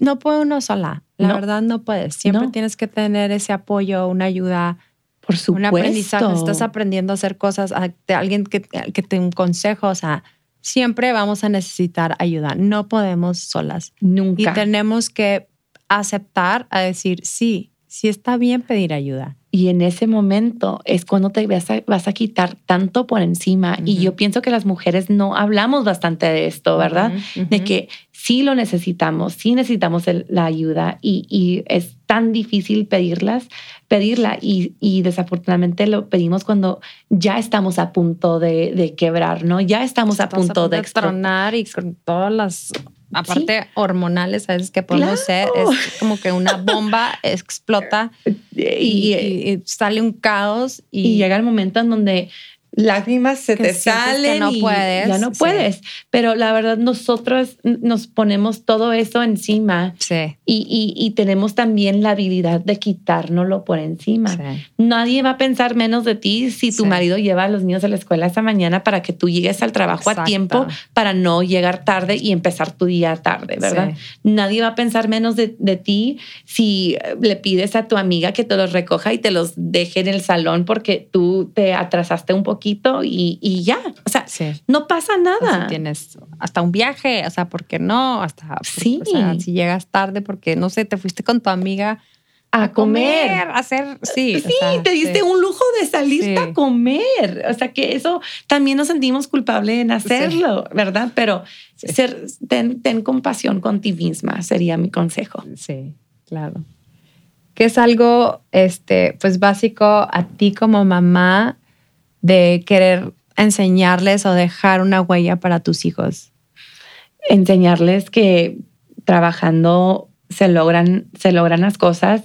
Speaker 2: no puede uno sola. La verdad no puedes. Siempre tienes que tener ese apoyo, una ayuda.
Speaker 3: Por supuesto. Un
Speaker 2: aprendizaje. Estás aprendiendo a hacer cosas, de alguien que, que te un consejo, o sea, siempre vamos a necesitar ayuda. No podemos solas.
Speaker 3: Nunca.
Speaker 2: Y tenemos que aceptar a decir, sí, sí está bien pedir ayuda.
Speaker 3: Y en ese momento es cuando te vas a, vas a quitar tanto por encima. Y yo pienso que las mujeres no hablamos bastante de esto, ¿verdad? De que sí lo necesitamos, sí necesitamos la ayuda y, y, es tan difícil pedirlas, pedirla y, y, desafortunadamente lo pedimos cuando ya estamos a punto de, de quebrar, ¿no? Ya estamos a punto, de,
Speaker 2: tronar y con todas las aparte hormonales, ¿sabes? Que podemos ser, es como que una bomba explota y, sale un caos.
Speaker 3: Y, llega el momento en donde lágrimas se te salen
Speaker 2: no puedes,
Speaker 3: ya no puedes. Pero la verdad, nosotros nos ponemos todo eso encima
Speaker 2: sí.
Speaker 3: y, y, tenemos también la habilidad de quitárnoslo por encima. Nadie va a pensar menos de ti si tu marido lleva a los niños a la escuela esta mañana para que tú llegues al trabajo a tiempo para no llegar tarde y empezar tu día tarde, ¿verdad? Nadie va a pensar menos de, de ti si le pides a tu amiga que te los recoja y te los deje en el salón porque tú te atrasaste un y, ya. O sea, no pasa nada.
Speaker 2: si tienes hasta un viaje, o sea, ¿por qué no? Hasta sí. si llegas tarde porque, no sé, te fuiste con tu amiga
Speaker 3: a, comer.
Speaker 2: a hacer, sí.
Speaker 3: Sí, te diste un lujo de salir a comer. O sea, que eso también nos sentimos culpables en hacerlo, ¿verdad? Pero ser, ten, ten compasión con ti misma sería mi consejo.
Speaker 2: Sí, claro que es algo este pues básico a ti como mamá de querer enseñarles o dejar una huella para tus hijos?
Speaker 3: Enseñarles que trabajando se logran, se logran las cosas.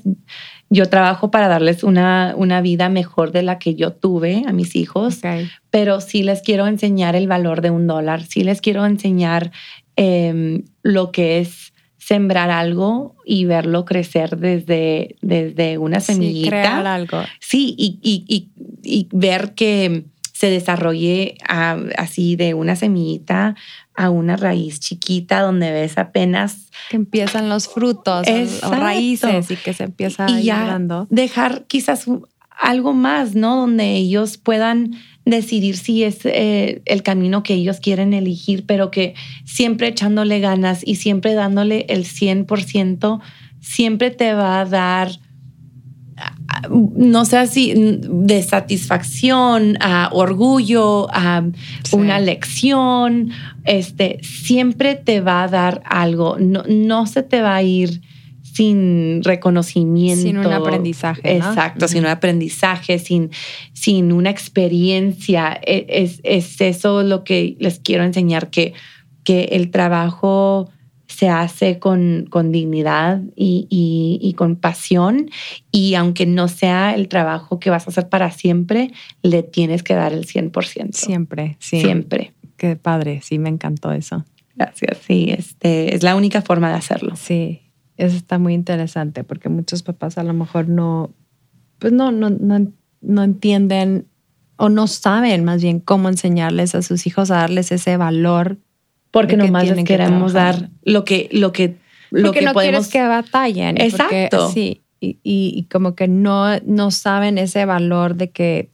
Speaker 3: Yo trabajo para darles una, una vida mejor de la que yo tuve a mis hijos, pero sí les quiero enseñar el valor de un dólar, sí les quiero enseñar em, lo que es sembrar algo y verlo crecer desde, desde una semillita. Sí,
Speaker 2: crear algo.
Speaker 3: Sí, y, y, y, ver que se desarrolle así de una semillita a una raíz chiquita donde ves apenas
Speaker 2: que empiezan los frutos o raíces y que se empieza
Speaker 3: y ya dejar quizás algo más, ¿no? Donde ellos puedan decidir si es eh, el camino que ellos quieren elegir, pero que siempre echándole ganas y siempre dándole el 100%, siempre te va a dar, no sé si de satisfacción, a orgullo, a una lección, este, siempre te va a dar algo, no, no se te va a ir sin reconocimiento.
Speaker 2: Sin un aprendizaje.
Speaker 3: Exacto, sin un aprendizaje, sin, sin una experiencia. E, es, es, eso lo que les quiero enseñar, que, que el trabajo se hace con, con dignidad y, y, con pasión y aunque no sea el trabajo que vas a hacer para siempre, le tienes que dar el 100%.
Speaker 2: Siempre, sí.
Speaker 3: Siempre.
Speaker 2: Qué padre, sí, me encantó eso.
Speaker 3: Gracias, sí, este, es la única forma de hacerlo.
Speaker 2: Sí, eso está muy interesante porque muchos papás a lo mejor no, pues no, no, no, entienden o no saben más bien cómo enseñarles a sus hijos a darles ese valor.
Speaker 3: Porque nomás les queremos dar lo que, lo que, lo
Speaker 2: que
Speaker 3: no
Speaker 2: podemos. que batallen.
Speaker 3: Exacto.
Speaker 2: sí. Y, y, como que no, no saben ese valor de que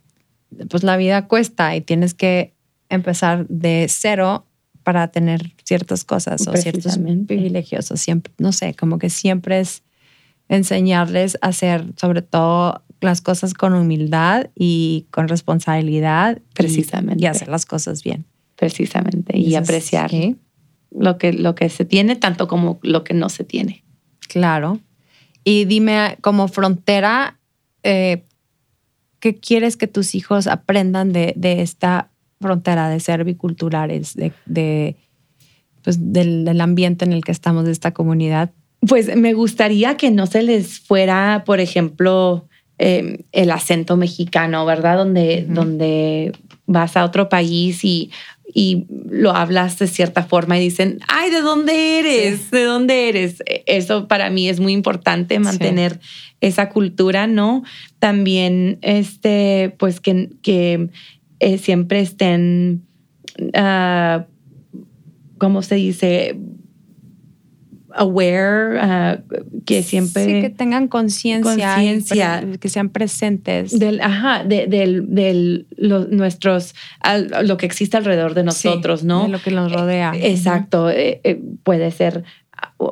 Speaker 2: pues la vida cuesta y tienes que empezar de cero para tener ciertas cosas o ciertos privilegios o siempre, no sé, como que siempre es enseñarles a hacer sobre todo las cosas con humildad y con responsabilidad.
Speaker 3: Precisamente.
Speaker 2: Y, hacer las cosas bien.
Speaker 3: Precisamente. Y, apreciar lo, que, lo que se tiene tanto como lo que no se tiene.
Speaker 2: Claro. Y dime, como frontera, eh, ¿qué quieres que tus hijos aprendan de, de esta frontera de ser biculturales, de, de pues, del, ambiente en el que estamos de esta comunidad?
Speaker 3: Pues me gustaría que no se les fuera, por ejemplo, em, el acento mexicano, ¿verdad? Donde, donde vas a otro país y, y, lo hablas de cierta forma y dicen, ay, ¿de dónde eres? ¿De dónde eres? E, eso para mí es muy importante, mantener esa cultura, ¿no? También, este, pues que, que eh, siempre estén, uh, ¿cómo se dice? aware, ah, que siempre...
Speaker 2: Sí, que tengan conciencia, que sean presentes.
Speaker 3: Del, ajá, de, del, nuestros, lo que existe alrededor de nosotros, ¿no?
Speaker 2: De lo que nos rodea.
Speaker 3: Eh, exacto, eh, puede ser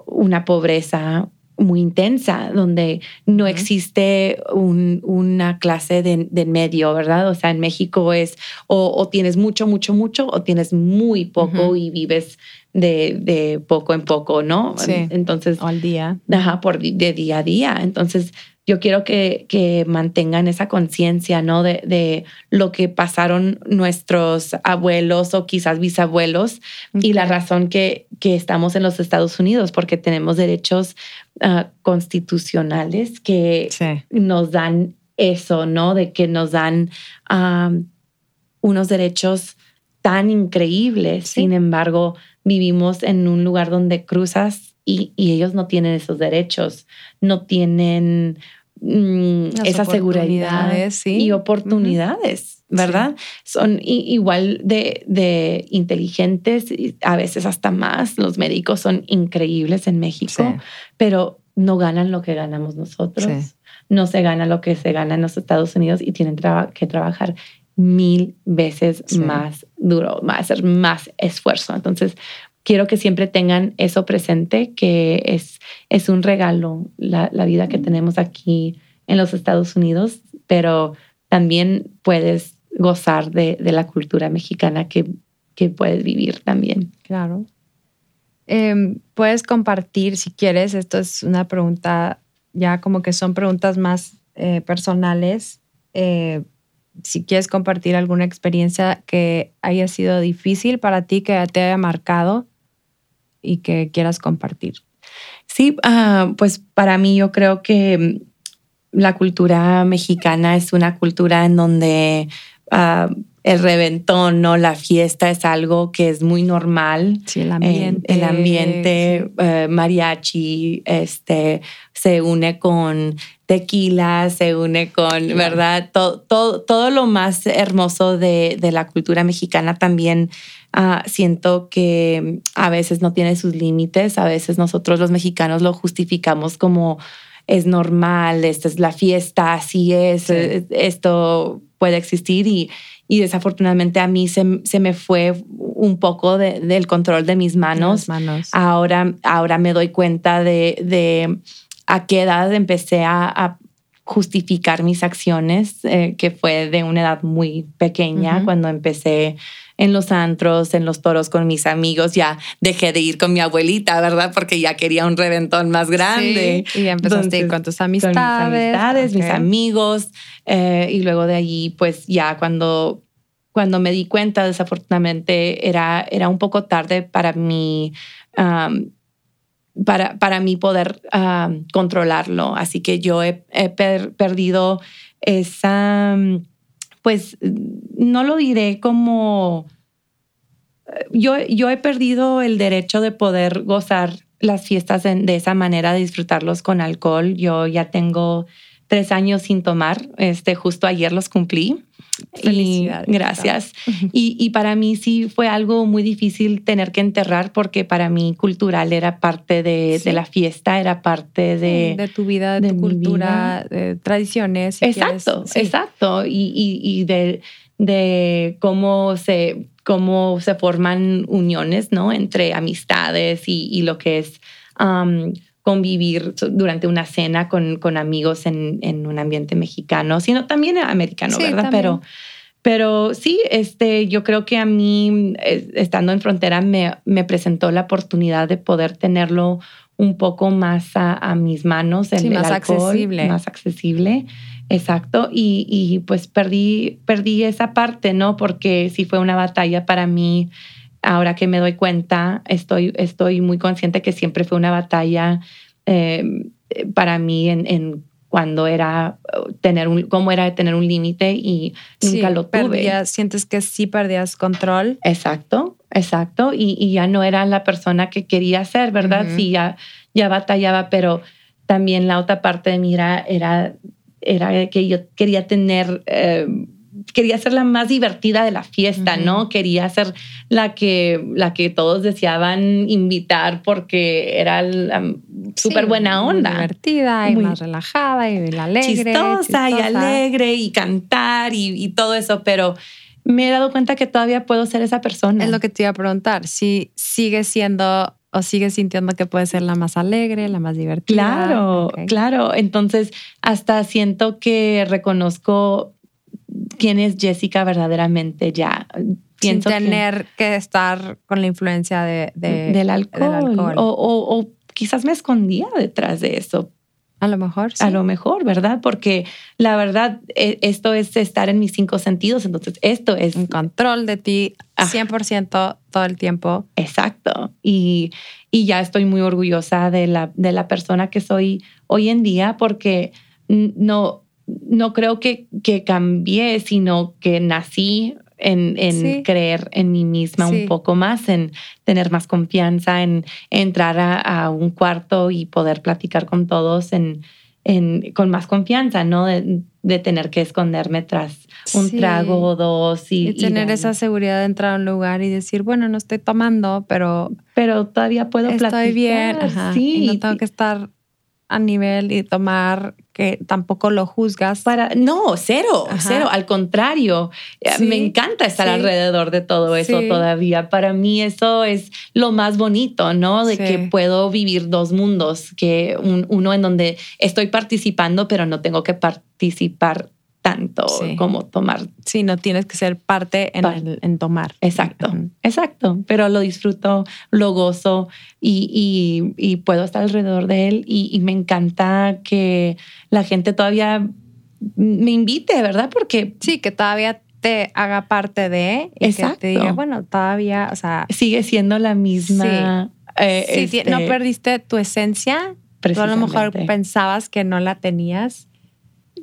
Speaker 3: una pobreza, muy intensa, donde no existe una clase de, medio, ¿verdad? O sea, en México es o, tienes mucho, mucho, mucho, o tienes muy poco y vives de, poco en poco, ¿no?
Speaker 2: Sí.
Speaker 3: Entonces.
Speaker 2: O al día.
Speaker 3: Ajá, por de día a día. Entonces, yo quiero que, que mantengan esa conciencia, ¿no? De, de, lo que pasaron nuestros abuelos o quizás bisabuelos y la razón que, que estamos en los Estados Unidos, porque tenemos derechos ah, constitucionales que nos dan eso, ¿no? De que nos dan unos derechos tan increíbles. Sin embargo, vivimos en un lugar donde cruzas y, ellos no tienen esos derechos, no tienen mm, esa seguridad y oportunidades, ¿verdad? Son igual de, de, inteligentes, a veces hasta más. Los médicos son increíbles en México, pero no ganan lo que ganamos nosotros. No se gana lo que se gana en los Estados Unidos y tienen que trabajar mil veces más duro, hacer más esfuerzo. Entonces, quiero que siempre tengan eso presente, que es, es un regalo la, vida que tenemos aquí en los Estados Unidos, pero también puedes gozar de, la cultura mexicana que, que, puedes vivir también.
Speaker 2: Claro. Em, puedes compartir, si quieres, esto es una pregunta, ya como que son preguntas más eh, personales. Eh, si quieres compartir alguna experiencia que haya sido difícil para ti, que te haya marcado y que quieras compartir.
Speaker 3: Sí, ah, pues para mí yo creo que la cultura mexicana es una cultura en donde ah, el reventón, ¿no? La fiesta es algo que es muy normal.
Speaker 2: Sí, el ambiente.
Speaker 3: Eh, el ambiente, eh, mariachi, este, se une con tequila, se une con, ¿verdad? Todo, todo, todo, lo más hermoso de, de la cultura mexicana también uh, siento que a veces no tiene sus límites, a veces nosotros los mexicanos lo justificamos como es normal, esta es la fiesta, así es, sí. esto puede existir y, y desafortunadamente a mí se, se me fue un poco de, del control de mis manos.
Speaker 2: manos.
Speaker 3: Ahora, ahora me doy cuenta de, de a qué edad empecé a, a justificar mis acciones, eh, que fue de una edad muy pequeña, uh -huh. cuando empecé en los antros, en los toros con mis amigos, ya dejé de ir con mi abuelita, ¿verdad? Porque ya quería un reventón más grande.
Speaker 2: Sí, y ya empezaste Entonces, con tus amistades.
Speaker 3: Con mis amistades, okay. mis amigos. Eh, y luego de allí, pues ya cuando, cuando me di cuenta, desafortunadamente, era, era un poco tarde para mí. Um, para, para mí poder controlarlo. Así que yo he, he per perdido esa, pues no lo diré como, yo, yo he perdido el derecho de poder gozar las fiestas de, de esa manera, de disfrutarlos con alcohol. Yo ya tengo tres años sin tomar, este, justo ayer los cumplí.
Speaker 2: Felicidades.
Speaker 3: Y, gracias. Y, y, para mí sí fue algo muy difícil tener que enterrar porque para mí cultural era parte de, sí. de la fiesta, era parte de...
Speaker 2: De tu vida, de, de tu cultura, de tradiciones.
Speaker 3: Si exacto, sí. exacto. Y, y de, de cómo se, cómo se forman uniones, ¿no? Entre amistades y, y lo que es... Um, convivir durante una cena con, con amigos en, en, un ambiente mexicano, sino también americano, sí, ¿verdad?
Speaker 2: También.
Speaker 3: Pero, pero sí, este, yo creo que a mí, estando en frontera, me, me presentó la oportunidad de poder tenerlo un poco más a, a mis manos,
Speaker 2: el, sí, más
Speaker 3: el alcohol,
Speaker 2: accesible.
Speaker 3: más accesible. Exacto, y, y, pues perdí, perdí esa parte, ¿no? Porque sí fue una batalla para mí ahora que me doy cuenta, estoy, estoy muy consciente que siempre fue una batalla eh, para mí en, en, cuando era tener un, cómo era tener un límite y nunca
Speaker 2: sí,
Speaker 3: lo tuve.
Speaker 2: Perdías, sientes que sí perdías control.
Speaker 3: Exacto, exacto. Y, y, ya no era la persona que quería ser, ¿verdad? Uh -huh. Sí, ya, ya batallaba, pero también la otra parte de mí era, era, era que yo quería tener... Eh, quería ser la más divertida de la fiesta, uh -huh. ¿no? Quería ser la que, la que todos deseaban invitar porque era súper sí, buena onda.
Speaker 2: divertida y muy más relajada y alegre.
Speaker 3: Chistosa, chistosa, y alegre y cantar y, y, todo eso, pero me he dado cuenta que todavía puedo ser esa persona.
Speaker 2: Es lo que te iba a preguntar, si sigues siendo o sigues sintiendo que puedes ser la más alegre, la más divertida.
Speaker 3: Claro, okay. claro. Entonces, hasta siento que reconozco quién es Jessica verdaderamente ya.
Speaker 2: Pienso Sin tener que, que, estar con la influencia de, de
Speaker 3: del, alcohol. Del alcohol. O, o, o, quizás me escondía detrás de eso.
Speaker 2: A lo mejor, sí.
Speaker 3: A lo mejor, ¿verdad? Porque la verdad, e, esto es estar en mis cinco sentidos. Entonces, esto es.
Speaker 2: Un control de ti 100% ah. todo el tiempo.
Speaker 3: Exacto. Y, y ya estoy muy orgullosa de la, de la persona que soy hoy en día porque no no creo que, que cambié, sino que nací en, en sí. creer en mí misma sí. un poco más, en tener más confianza, en, entrar a, a, un cuarto y poder platicar con todos en, en, con más confianza, ¿no? De, de tener que esconderme tras un sí. trago o dos. Y,
Speaker 2: y tener y esa seguridad de entrar a un lugar y decir, bueno, no estoy tomando, pero...
Speaker 3: Pero todavía puedo
Speaker 2: estoy
Speaker 3: platicar.
Speaker 2: Estoy bien, Ajá.
Speaker 3: sí.
Speaker 2: Y no tengo que estar a nivel y tomar que tampoco lo juzgas.
Speaker 3: Para, no, cero, Ajá. cero. Al contrario, eh, sí, me encanta estar sí. alrededor de todo eso sí. todavía. Para mí eso es lo más bonito, ¿no? De que puedo vivir dos mundos, que un, uno en donde estoy participando, pero no tengo que participar tanto sí. como tomar.
Speaker 2: Sí, no tienes que ser parte en, el, en tomar.
Speaker 3: Exacto, uh -huh. exacto. Pero lo disfruto, lo gozo y, y, y puedo estar alrededor de él y, y, me encanta que la gente todavía me invite, ¿verdad? Porque...
Speaker 2: Sí, que todavía te haga parte de y Exacto. que te diga, bueno, todavía, o sea...
Speaker 3: Sigue siendo la misma...
Speaker 2: Sí, eh, sí este... no perdiste tu esencia. Tú a lo mejor pensabas que no la tenías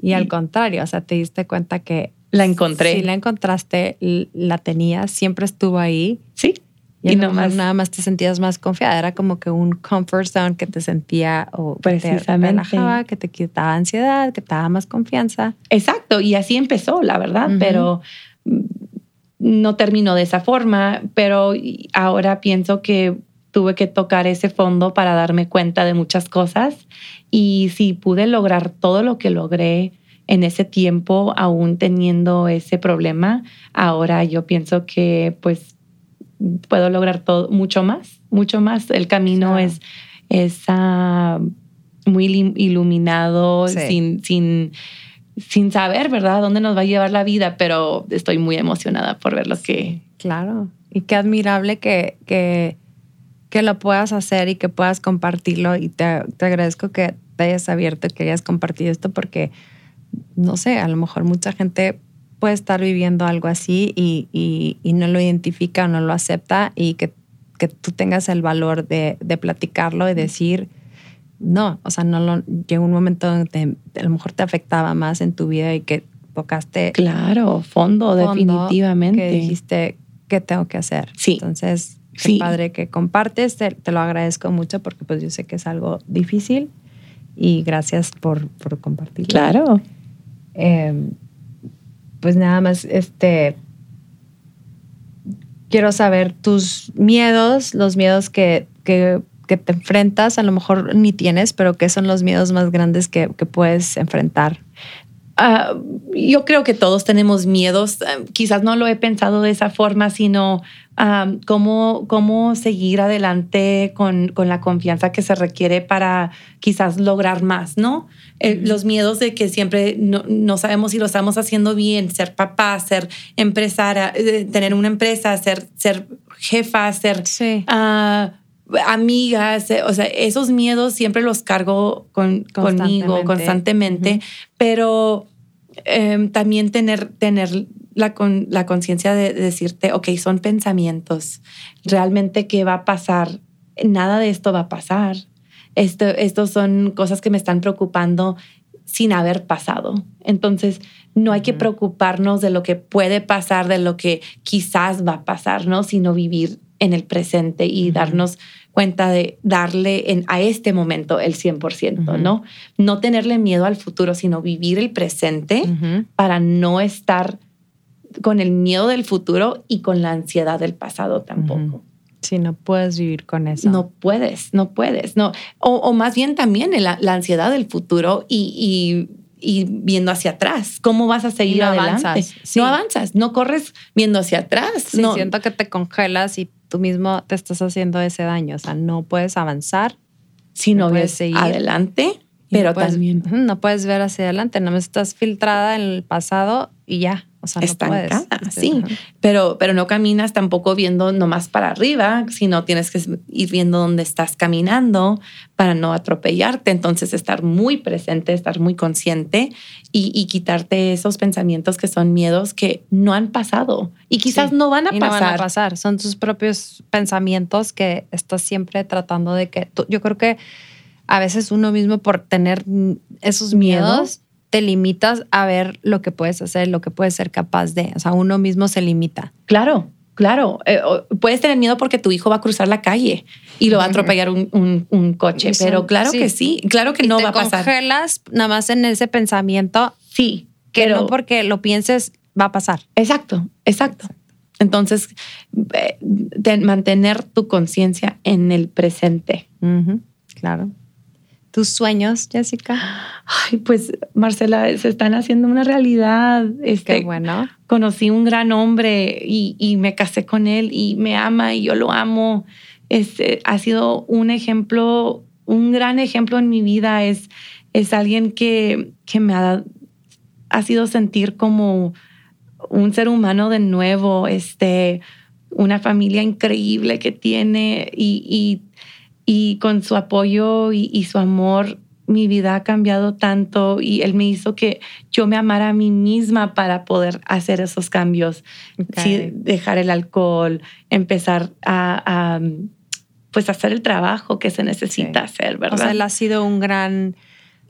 Speaker 2: y al contrario, o sea, te diste cuenta que
Speaker 3: la encontré.
Speaker 2: Sí, la encontraste, la tenías, siempre estuvo ahí.
Speaker 3: Sí.
Speaker 2: Y, nada más te sentías más confiada. Era como que un comfort zone que te sentía o
Speaker 3: Precisamente.
Speaker 2: te relajaba, que te quitaba ansiedad, que te daba más confianza.
Speaker 3: Exacto. Y así empezó, la verdad. Pero no terminó de esa forma. Pero ahora pienso que tuve que tocar ese fondo para darme cuenta de muchas cosas. Y si pude lograr todo lo que logré en ese tiempo, aún teniendo ese problema, ahora yo pienso que pues puedo lograr todo, mucho más, mucho más. El camino es, es ah, muy iluminado, sin, sin, sin saber, ¿verdad?, dónde nos va a llevar la vida, pero estoy muy emocionada por ver lo que...
Speaker 2: Claro, y qué admirable que, que, que lo puedas hacer y que puedas compartirlo y te, te agradezco que te hayas abierto y que hayas compartido esto porque, no sé, a lo mejor mucha gente puede estar viviendo algo así y, y, no lo identifica o no lo acepta y que, que tú tengas el valor de, de, platicarlo y decir, no, o sea, no lo, llegó un momento donde a lo mejor te afectaba más en tu vida y que tocaste.
Speaker 3: Claro, fondo, definitivamente.
Speaker 2: Que dijiste, ¿qué tengo que hacer?
Speaker 3: Sí.
Speaker 2: Entonces, qué padre que compartes, te, te, lo agradezco mucho porque pues yo sé que es algo difícil y gracias por, por compartirlo.
Speaker 3: Claro.
Speaker 2: Eh, pues nada más, este, quiero saber tus miedos, los miedos que, que, te enfrentas, a lo mejor ni tienes, pero qué son los miedos más grandes que, que puedes enfrentar.
Speaker 3: Ah, yo creo que todos tenemos miedos. Ah, quizás no lo he pensado de esa forma, sino ah, cómo, cómo seguir adelante con, con, la confianza que se requiere para quizás lograr más, ¿no? Eh, los miedos de que siempre no, no, sabemos si lo estamos haciendo bien, ser papá, ser empresaria, eh, tener una empresa, ser, ser jefa, ser amigas, eh, o sea, esos miedos siempre los cargo con, conmigo constantemente, pero em, también tener, tener la, con, la conciencia de, decirte, ok, son pensamientos, realmente qué va a pasar, nada de esto va a pasar, esto, estos son cosas que me están preocupando sin haber pasado. Entonces, no hay que preocuparnos de lo que puede pasar, de lo que quizás va a pasar, ¿no? Sino vivir en el presente y darnos cuenta de darle en, a este momento el 100%, ¿no? No tenerle miedo al futuro, sino vivir el presente para no estar con el miedo del futuro y con la ansiedad del pasado tampoco.
Speaker 2: Sí, no puedes vivir con eso.
Speaker 3: No puedes, no puedes, no. O, más bien también la, ansiedad del futuro y, y, viendo hacia atrás. ¿Cómo vas a seguir no adelante? Avanzas. No avanzas, no corres viendo hacia atrás. no.
Speaker 2: siento que te congelas y tú mismo te estás haciendo ese daño. O sea, no puedes avanzar
Speaker 3: si no, ves seguir adelante, pero también
Speaker 2: no puedes ver hacia adelante. No estás filtrada en el pasado y ya. O sea, no puedes.
Speaker 3: Este, sí, pero, pero no caminas tampoco viendo nomás para arriba, sino tienes que ir viendo dónde estás caminando para no atropellarte. Entonces, estar muy presente, estar muy consciente y, quitarte esos pensamientos que son miedos que no han pasado y quizás no van a pasar.
Speaker 2: No van a pasar. Son tus propios pensamientos que estás siempre tratando de que. yo creo que a veces uno mismo por tener esos miedos te limitas a ver lo que puedes hacer, lo que puedes ser capaz de. O sea, uno mismo se limita.
Speaker 3: Claro, claro. Eh, puedes tener miedo porque tu hijo va a cruzar la calle y lo va a atropellar un, coche, pero claro que sí, claro que no va a pasar.
Speaker 2: Te congelas nada más en ese pensamiento.
Speaker 3: Sí,
Speaker 2: que no porque lo pienses va a pasar.
Speaker 3: Exacto, exacto. Entonces, eh, mantener tu conciencia en el presente.
Speaker 2: Claro tus sueños, Jessica?
Speaker 3: Ay, pues Marcela, se están haciendo una realidad.
Speaker 2: Este, Qué bueno.
Speaker 3: Conocí un gran hombre y, me casé con él y me ama y yo lo amo. Este, ha sido un ejemplo, un gran ejemplo en mi vida. Es, es alguien que, que me ha, ha sido sentir como un ser humano de nuevo, este, una familia increíble que tiene y, y y con su apoyo y, su amor mi vida ha cambiado tanto y él me hizo que yo me amara a mí misma para poder hacer esos cambios, dejar el alcohol, empezar a, pues hacer el trabajo que se necesita hacer, ¿verdad? O
Speaker 2: sea, él ha sido un gran,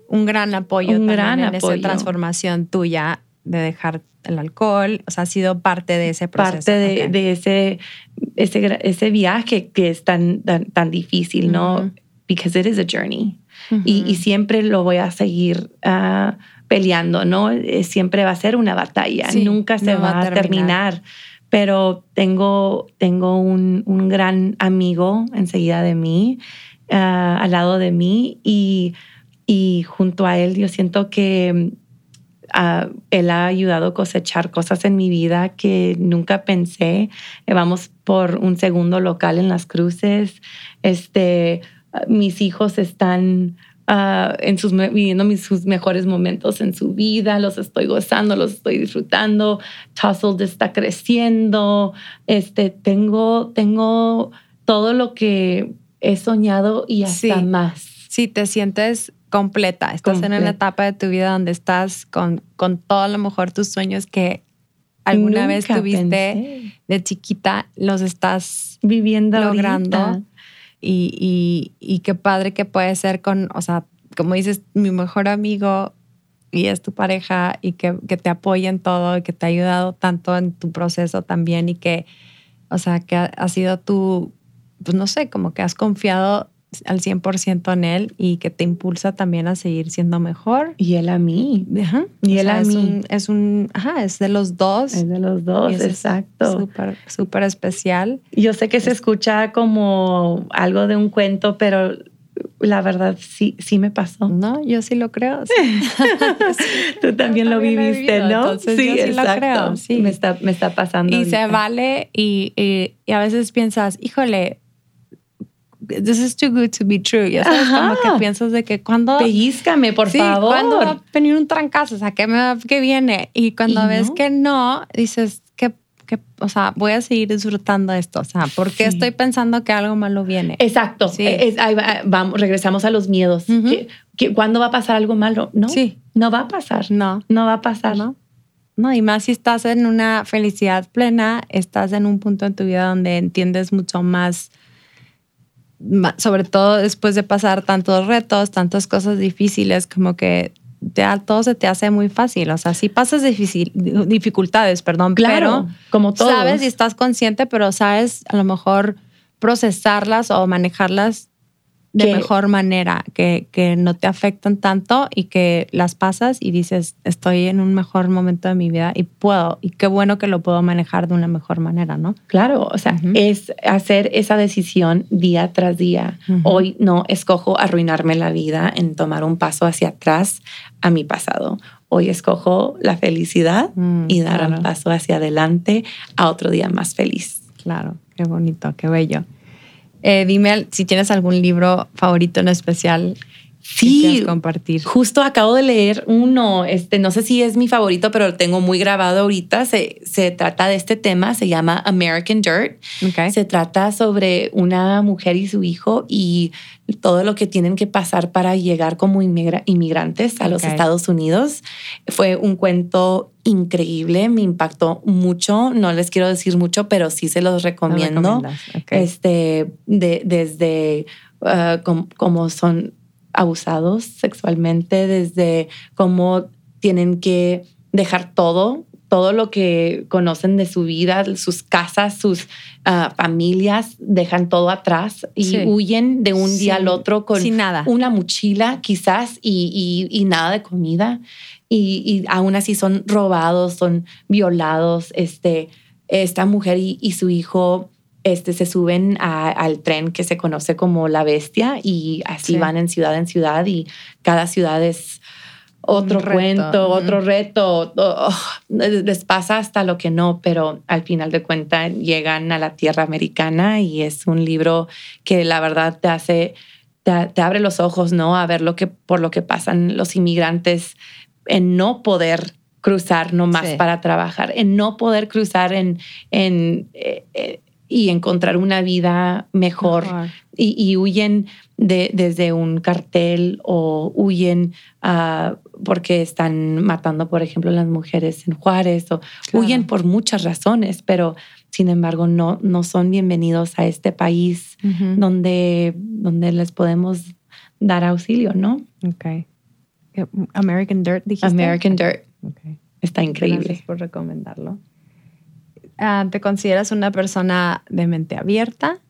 Speaker 2: un gran apoyo, un gran en esa transformación tuya de dejar el alcohol, o sea, ha sido parte de ese proceso.
Speaker 3: Parte de, de ese, ese, ese, viaje que es tan, tan, difícil, ¿no? Because it is a journey. y, y, siempre lo voy a seguir uh, peleando, ¿no? Eh, siempre va a ser una batalla, nunca se va, a terminar. Pero tengo, tengo un, un, gran amigo enseguida de mí, uh, al lado de mí, y, y junto a él yo siento que él ha ayudado a cosechar cosas en mi vida que nunca pensé. Eh, vamos por un segundo local en las cruces. Este, mis hijos están uh, en sus, viviendo mis, sus mejores momentos en su vida, los estoy gozando, los estoy disfrutando. Tussled está creciendo. Este, tengo, tengo todo lo que he soñado y hasta más.
Speaker 2: Sí, te sientes completa. Estás en una etapa de tu vida donde estás con, con todo a lo mejor tus sueños que alguna vez tuviste de chiquita, los estás
Speaker 3: viviendo
Speaker 2: logrando. Y, y, qué padre que puede ser con, o sea, como dices, mi mejor amigo y es tu pareja y que, que te apoya en todo y que te ha ayudado tanto en tu proceso también y que, o sea, que ha, ha sido tu, pues no sé, como que has confiado al 100% en él y que te impulsa también a seguir siendo mejor.
Speaker 3: Y él a mí.
Speaker 2: Ajá. Y él a es mí. Un, es un, ajá, es de los dos.
Speaker 3: Es de los dos, exacto.
Speaker 2: Súper, súper especial.
Speaker 3: Yo sé que se escucha como algo de un cuento, pero la verdad sí, sí me pasó.
Speaker 2: No, yo sí lo creo.
Speaker 3: Tú también lo viviste, ¿no?
Speaker 2: sí, yo sí lo creo. Sí.
Speaker 3: Me está, me está pasando.
Speaker 2: Y se vale y, y, y a veces piensas, híjole, this is too good to be true. Ya sabes, como que piensas de que cuando.
Speaker 3: Pellízcame, por
Speaker 2: sí,
Speaker 3: favor.
Speaker 2: Cuando va a venir un trancazo, o sea, ¿qué, me, qué viene? Y cuando ves que no, dices que, que, o sea, voy a seguir disfrutando esto. O sea, ¿por qué estoy pensando que algo malo viene?
Speaker 3: Exacto. Sí. Es, ahí vamos, regresamos a los miedos. ¿Cuándo va a pasar algo malo? No. Sí. No va a pasar.
Speaker 2: No.
Speaker 3: No va a pasar.
Speaker 2: No. No, y más si estás en una felicidad plena, estás en un punto en tu vida donde entiendes mucho más sobre todo después de pasar tantos retos, tantas cosas difíciles, como que todo se te hace muy fácil. O sea, si pasas difícil, dificultades, perdón,
Speaker 3: claro,
Speaker 2: pero
Speaker 3: como todos.
Speaker 2: sabes y estás consciente, pero sabes a lo mejor procesarlas o manejarlas de mejor manera, que, que, no te afectan tanto y que las pasas y dices, estoy en un mejor momento de mi vida y puedo, y qué bueno que lo puedo manejar de una mejor manera, ¿no?
Speaker 3: Claro, o sea, es hacer esa decisión día tras día. Hoy no escojo arruinarme la vida en tomar un paso hacia atrás a mi pasado. Hoy escojo la felicidad mm, y dar un paso hacia adelante a otro día más feliz.
Speaker 2: Claro, qué bonito, qué bello. Eh, dime si tienes algún libro favorito en especial.
Speaker 3: Sí,
Speaker 2: compartir.
Speaker 3: Justo acabo de leer uno, este, no sé si es mi favorito, pero lo tengo muy grabado ahorita. Se, se trata de este tema, se llama American Dirt. Se trata sobre una mujer y su hijo y todo lo que tienen que pasar para llegar como inmigrantes a los Estados Unidos. Fue un cuento increíble, me impactó mucho. No les quiero decir mucho, pero sí se los recomiendo. este, de, desde uh, como son abusados sexualmente, desde cómo tienen que dejar todo, todo lo que conocen de su vida, sus casas, sus ah, familias, dejan todo atrás y huyen de un día al otro con
Speaker 2: nada.
Speaker 3: una mochila quizás y, nada de comida. Y, aún así son robados, son violados. Este, esta mujer y su hijo este, se suben al tren que se conoce como la bestia y así van en ciudad en ciudad y cada ciudad es otro cuento, otro reto, oh, les pasa hasta lo que no, pero al final de cuentas llegan a la tierra americana y es un libro que la verdad te hace, te, abre los ojos, ¿no? A ver lo que, por lo que pasan los inmigrantes en no poder cruzar nomás para trabajar, en no poder cruzar en, en, eh, eh, y encontrar una vida mejor, Y, huyen de, desde un cartel o huyen uh, porque están matando, por ejemplo, a las mujeres en Juárez o huyen por muchas razones, pero sin embargo no, no son bienvenidos a este país donde, donde les podemos dar auxilio, ¿no?
Speaker 2: Ok. American Dirt, dijiste.
Speaker 3: American Dirt.
Speaker 2: Okay.
Speaker 3: Está increíble.
Speaker 2: Gracias por recomendarlo. Ah, ¿Te consideras una persona de mente abierta?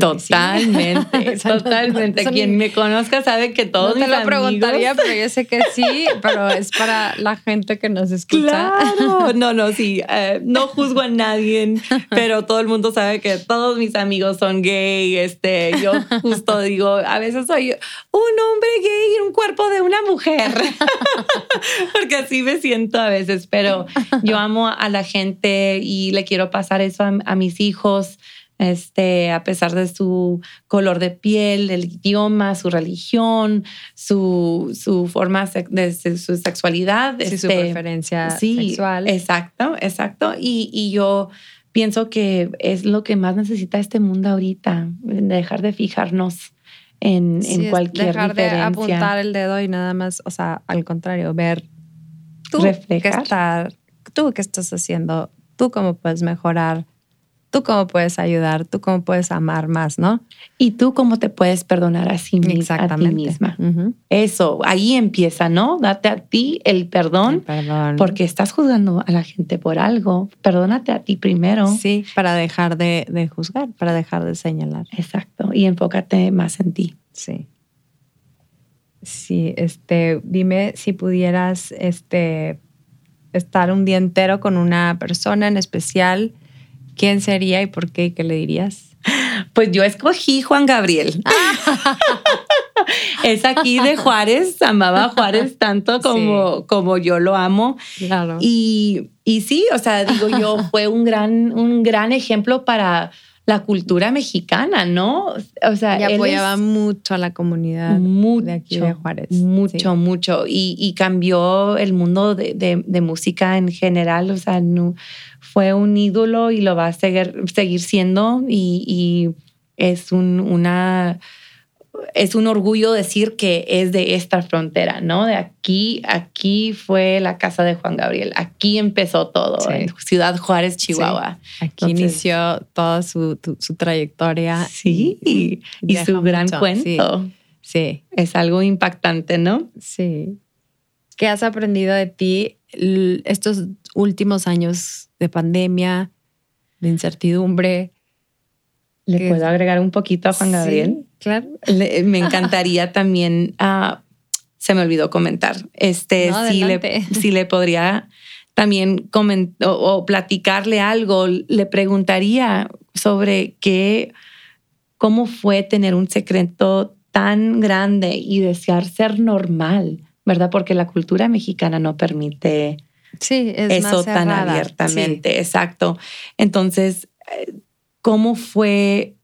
Speaker 3: Totalmente, totalmente. Quien me conozca sabe que todos
Speaker 2: no te lo preguntaría, pero yo sé que sí, pero es para la gente que nos escucha.
Speaker 3: Claro, no, no, sí, eh, no juzgo a nadie, pero todo el mundo sabe que todos mis amigos son gay. Este, yo justo digo, a veces soy un hombre gay y un cuerpo de una mujer, porque así me siento a veces. Pero yo amo a la gente y le quiero pasar eso a mis hijos este, a pesar de su color de piel, el idioma, su religión, su, su forma de su sexualidad.
Speaker 2: Sí, su este, preferencia sí, sexual.
Speaker 3: Exacto, exacto. Y, y, yo pienso que es lo que más necesita este mundo ahorita, dejar de fijarnos en, en cualquier dejar de
Speaker 2: apuntar el dedo y nada más, o sea, al contrario, ver tú Reflejar. tú qué estás haciendo, tú cómo puedes mejorar tú cómo puedes ayudar, tú cómo puedes amar más, ¿no?
Speaker 3: Y tú cómo te puedes perdonar a, sí misma, a ti misma. Eso, ahí empieza, ¿no? Date a ti el perdón, perdón, porque estás juzgando a la gente por algo. Perdónate a ti primero.
Speaker 2: Sí, para dejar de, de juzgar, para dejar de señalar.
Speaker 3: Exacto, y enfócate más en ti.
Speaker 2: Sí. Sí, este, dime si pudieras este, estar un día entero con una persona en especial ¿Quién sería y por qué? ¿Qué le dirías?
Speaker 3: Pues yo escogí Juan Gabriel. es aquí de Juárez, amaba a Juárez tanto como, como yo lo amo. Claro. Y, y sí, o sea, digo yo, fue un gran, un gran ejemplo para la cultura mexicana, ¿no?
Speaker 2: O sea, y apoyaba mucho a la comunidad mucho, de aquí de Juárez.
Speaker 3: Mucho, mucho. Y, cambió el mundo de, de, música en general. O sea, no, fue un ídolo y lo va a seguir, seguir siendo y, es un, una es un orgullo decir que es de esta frontera, ¿no? De aquí, aquí fue la casa de Juan Gabriel, aquí empezó todo, en Ciudad Juárez, Chihuahua.
Speaker 2: Aquí inició toda su, trayectoria.
Speaker 3: Sí, y, su gran cuento.
Speaker 2: sí.
Speaker 3: Es algo impactante, ¿no?
Speaker 2: Sí. ¿Qué has aprendido de ti estos últimos años de pandemia, de incertidumbre?
Speaker 3: ¿Le puedo agregar un poquito a Juan Gabriel?
Speaker 2: Sí, claro.
Speaker 3: me encantaría también, uh, se me olvidó comentar, este, si, le, si le podría también comentar o, platicarle algo, le preguntaría sobre qué, cómo fue tener un secreto tan grande y desear ser normal, ¿verdad? Porque la cultura mexicana no permite
Speaker 2: sí,
Speaker 3: eso tan abiertamente. Exacto. Entonces, eh, ¿cómo fue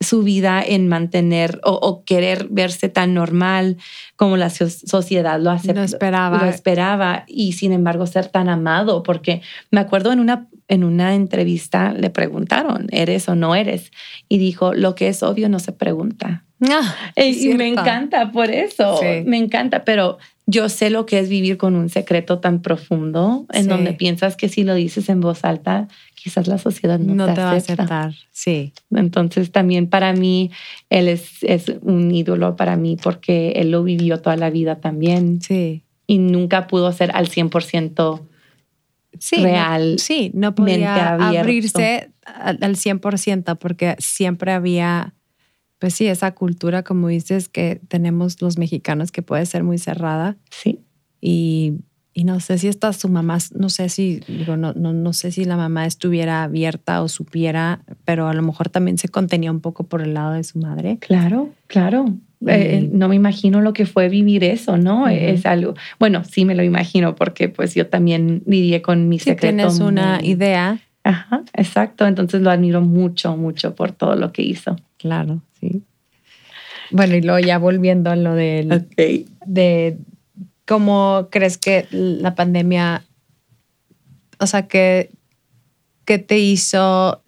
Speaker 3: su vida en mantener o, querer verse tan normal como la sociedad lo, hace,
Speaker 2: esperaba.
Speaker 3: lo esperaba y sin embargo ser tan amado? Porque me acuerdo en una, en una entrevista le preguntaron, ¿eres o no eres? Y dijo, lo que es obvio no se pregunta.
Speaker 2: Ah,
Speaker 3: y me encanta por eso, me encanta, pero yo sé lo que es vivir con un secreto tan profundo en donde piensas que si lo dices en voz alta, quizás la sociedad no, te, va a aceptar.
Speaker 2: Sí.
Speaker 3: Entonces también para mí él es, es, un ídolo para mí porque él lo vivió toda la vida también.
Speaker 2: Sí.
Speaker 3: Y nunca pudo ser al 100%
Speaker 2: sí,
Speaker 3: real.
Speaker 2: sí, no podía abrirse al 100% porque siempre había pues sí, esa cultura, como dices, que tenemos los mexicanos que puede ser muy cerrada.
Speaker 3: Sí.
Speaker 2: Y, y no sé si está su mamá, no sé si, digo, no, no, no sé si la mamá estuviera abierta o supiera, pero a lo mejor también se contenía un poco por el lado de su madre.
Speaker 3: Claro, claro. Eh, no me imagino lo que fue vivir eso, ¿no? Es algo, bueno, sí me lo imagino porque pues yo también lidié con mi sí,
Speaker 2: Tienes una idea.
Speaker 3: Ajá, exacto. Entonces lo admiro mucho, mucho por todo lo que hizo.
Speaker 2: Claro. Bueno, y luego ya volviendo a lo del, de cómo crees que la pandemia, o sea, que, que te hizo,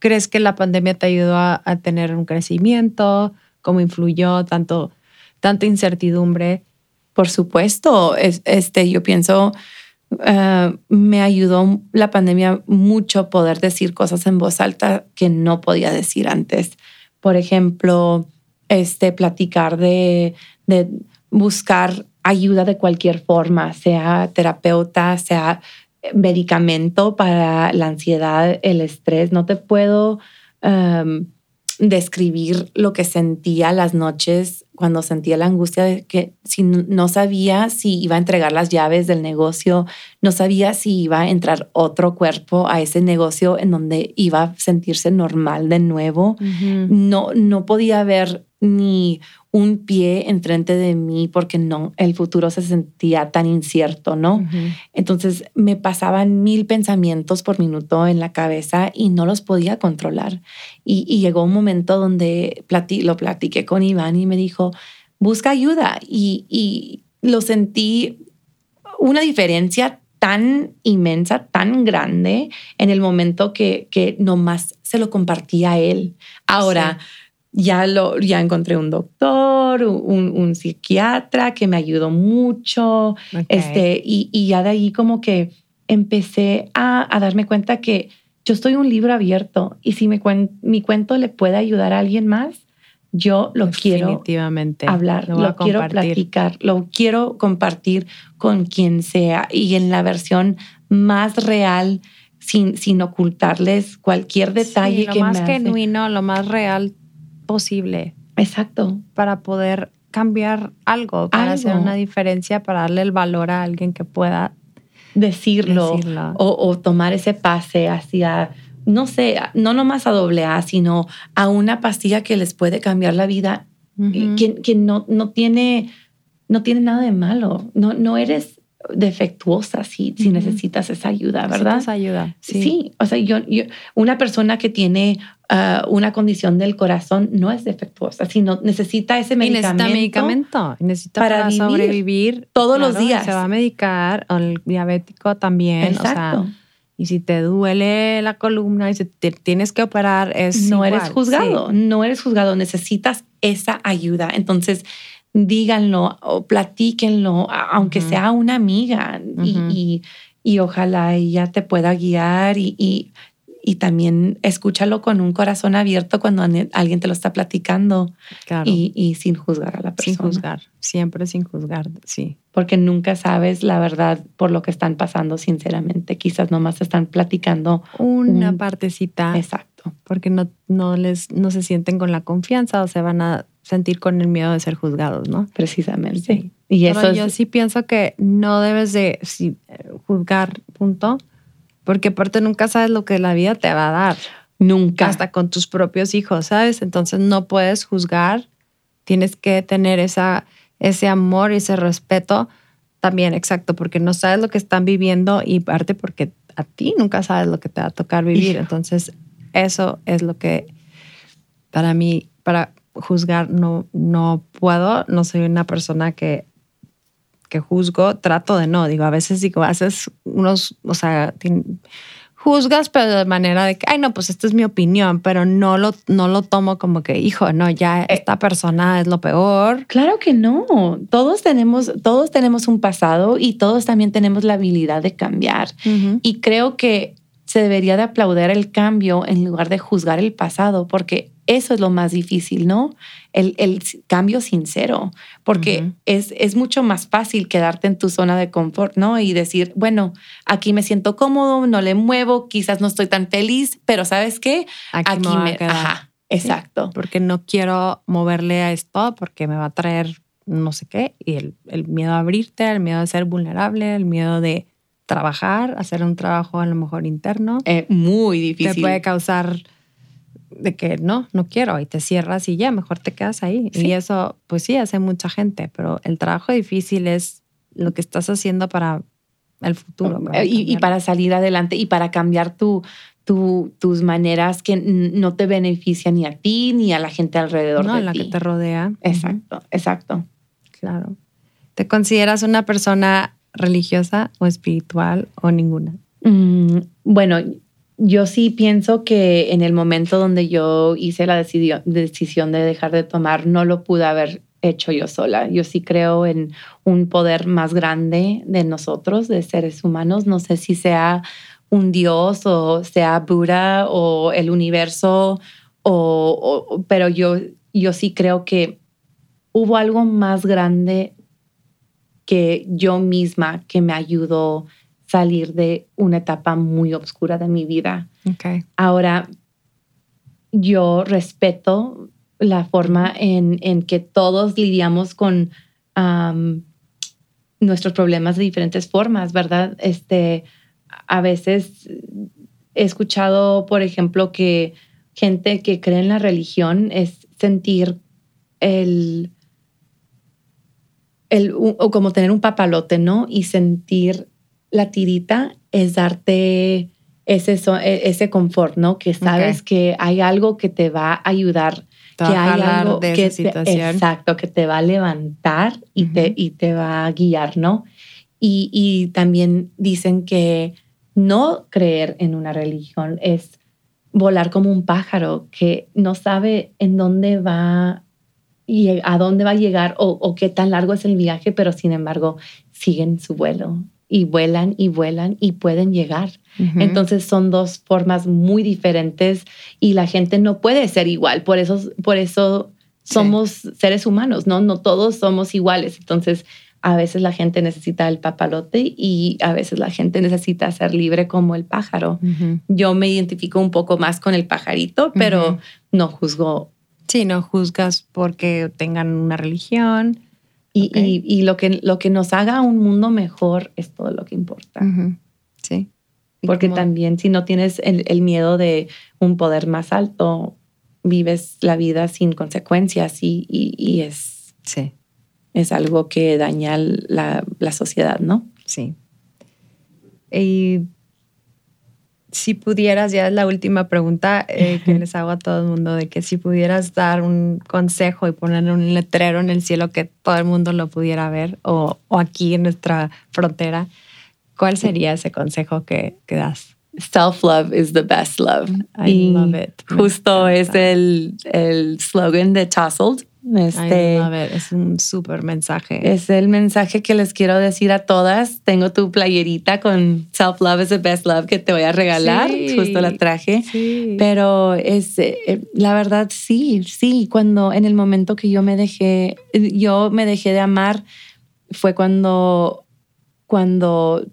Speaker 2: crees que la pandemia te ayudó a, tener un crecimiento, cómo influyó tanto, tanta incertidumbre.
Speaker 3: Por supuesto, este, yo pienso, eh, me ayudó la pandemia mucho poder decir cosas en voz alta que no podía decir antes. Por ejemplo, este, platicar de, buscar ayuda de cualquier forma, sea terapeuta, sea medicamento para la ansiedad, el estrés. No te puedo um, describir lo que sentía las noches cuando sentía la angustia de que si no sabía si iba a entregar las llaves del negocio, no sabía si iba a entrar otro cuerpo a ese negocio en donde iba a sentirse normal de nuevo. No no podía ver ni un pie enfrente de mí porque no, el futuro se sentía tan incierto, ¿no? Entonces me pasaban mil pensamientos por minuto en la cabeza y no los podía controlar. Y, llegó un momento donde lo platiqué con Iván y me dijo, busca ayuda. Y, y lo sentí una diferencia tan inmensa, tan grande en el momento que, que nomás se lo compartía a él. Ahora, ya, lo, ya encontré un doctor, un, un psiquiatra que me ayudó mucho, este, y, y, ya de ahí como que empecé a, a, darme cuenta que yo estoy un libro abierto y si mi, mi cuento le puede ayudar a alguien más, yo lo quiero hablar, lo, quiero platicar, lo quiero compartir con quien sea y en la versión más real, sin, sin ocultarles cualquier detalle
Speaker 2: lo
Speaker 3: que
Speaker 2: más genuino, lo más real posible.
Speaker 3: Exacto.
Speaker 2: Para poder cambiar algo, para hacer una diferencia, para darle el valor a alguien que pueda
Speaker 3: decirlo, O, tomar ese pase hacia, no sé, no nomás a doble A, sino a una pastilla que les puede cambiar la vida, que, no, no, tiene, no tiene nada de malo. No, no eres defectuosa si, si necesitas esa ayuda, ¿verdad?
Speaker 2: Esa ayuda.
Speaker 3: Sí. o sea, yo, una persona que tiene ah, una condición del corazón no es defectuosa, sino necesita ese medicamento.
Speaker 2: necesita medicamento, necesita para, sobrevivir
Speaker 3: todos los días.
Speaker 2: Se va a medicar, el diabético también. Exacto. y si te duele la columna y si te tienes que operar, es.
Speaker 3: No eres juzgado, no eres juzgado, necesitas esa ayuda. Entonces, díganlo o platíquenlo, aunque sea una amiga, y, y, ojalá ella te pueda guiar y, y, también escúchalo con un corazón abierto cuando alguien te lo está platicando y, sin juzgar a la persona.
Speaker 2: Sin juzgar, siempre sin juzgar, sí.
Speaker 3: Porque nunca sabes la verdad por lo que están pasando, sinceramente. Quizás nomás están platicando
Speaker 2: una partecita.
Speaker 3: Exacto.
Speaker 2: Porque no, no, les, no se sienten con la confianza o se van a sentir con el miedo de ser juzgados, ¿no?
Speaker 3: Precisamente.
Speaker 2: Y eso yo sí pienso que no debes de juzgar, punto, porque aparte nunca sabes lo que la vida te va a dar.
Speaker 3: Nunca.
Speaker 2: Hasta con tus propios hijos, ¿sabes? Entonces no puedes juzgar, tienes que tener esa, ese amor y ese respeto también, exacto, porque no sabes lo que están viviendo y parte porque a ti nunca sabes lo que te va a tocar vivir. Entonces, eso es lo que para mí, para juzgar no, no puedo, no soy una persona que, que juzgo, trato de no, digo, a veces digo, haces unos, o sea, juzgas, pero de manera de que, ay, no, pues esta es mi opinión, pero no lo, no lo tomo como que, hijo, no, ya eh, esta persona es lo peor.
Speaker 3: Claro que no. Todos tenemos, todos tenemos un pasado y todos también tenemos la habilidad de cambiar. Y creo que se debería de aplaudir el cambio en lugar de juzgar el pasado, porque eso es lo más difícil, ¿no? El, el cambio sincero, porque es, es mucho más fácil quedarte en tu zona de confort, ¿no? Y decir, bueno, aquí me siento cómodo, no le muevo, quizás no estoy tan feliz, pero ¿sabes qué?
Speaker 2: Aquí, me...
Speaker 3: Ajá, exacto.
Speaker 2: porque no quiero moverle a esto porque me va a traer no sé qué, y el, el miedo a abrirte, el miedo a ser vulnerable, el miedo de trabajar, hacer un trabajo a lo mejor interno.
Speaker 3: Es muy difícil.
Speaker 2: Te puede causar de que no, no quiero y te cierras y ya, mejor te quedas ahí. Y eso, pues sí, hace mucha gente, pero el trabajo difícil es lo que estás haciendo para el futuro.
Speaker 3: y, para salir adelante y para cambiar tu, tu, tus maneras que no te benefician ni a ti ni a la gente alrededor
Speaker 2: no,
Speaker 3: de
Speaker 2: la que te rodea.
Speaker 3: Exacto, exacto.
Speaker 2: Claro. ¿Te consideras una persona religiosa o espiritual o ninguna?
Speaker 3: Mm, bueno, yo sí pienso que en el momento donde yo hice la decisión de dejar de tomar, no lo pude haber hecho yo sola. Yo sí creo en un poder más grande de nosotros, de seres humanos. No sé si sea un dios o sea Buda o el universo, o, pero yo, yo sí creo que hubo algo más grande que yo misma que me ayudó salir de una etapa muy oscura de mi vida.
Speaker 2: Okay.
Speaker 3: Ahora, yo respeto la forma en, en que todos lidiamos con um, nuestros problemas de diferentes formas, ¿verdad? Este, a veces he escuchado, por ejemplo, que gente que cree en la religión es sentir el, el o como tener un papalote, ¿no? Y sentir la tirita es darte ese, e, ese confort, ¿no? Que sabes que hay algo que te va a ayudar, que hay algo
Speaker 2: de
Speaker 3: que
Speaker 2: esa situación.
Speaker 3: exacto, que te va a levantar y, te, y te va a guiar, ¿no? Y, y también dicen que no creer en una religión es volar como un pájaro que no sabe en dónde va y a dónde va a llegar o, o, qué tan largo es el viaje, pero sin embargo siguen su vuelo y vuelan y vuelan y pueden llegar. Uh -huh. Entonces son dos formas muy diferentes y la gente no puede ser igual. Por eso, por eso somos sí. seres humanos, ¿no? No todos somos iguales. Entonces a veces la gente necesita el papalote y a veces la gente necesita ser libre como el pájaro. Uh -huh. Yo me identifico un poco más con el pajarito, pero uh -huh. no juzgo.
Speaker 2: Sí, no juzgas porque tengan una religión.
Speaker 3: Y, okay. y, y, lo, que, lo que nos haga un mundo mejor es todo lo que importa.
Speaker 2: Uh -huh. Sí.
Speaker 3: Porque también si no tienes el, el, miedo de un poder más alto, vives la vida sin consecuencias y, y es...
Speaker 2: Sí
Speaker 3: es algo que daña la, la sociedad, ¿no?
Speaker 2: Sí. Y si pudieras, ya es la última pregunta eh, que les hago a todo el mundo, de que si pudieras dar un consejo y poner un letrero en el cielo que todo el mundo lo pudiera ver o, o aquí en nuestra frontera, ¿cuál sería ese consejo que, que das?
Speaker 3: Self-love is the best love.
Speaker 2: I y love it.
Speaker 3: Justo es el, el slogan de Tousled.
Speaker 2: Este, a ver, es un súper mensaje.
Speaker 3: Es el mensaje que les quiero decir a todas. Tengo tu playerita con Self Love is the best love que te voy a regalar.
Speaker 2: Sí,
Speaker 3: Justo la traje.
Speaker 2: Sí.
Speaker 3: Pero es eh, la verdad, sí, sí. Cuando en el momento que yo me dejé, yo me dejé de amar, fue cuando, cuando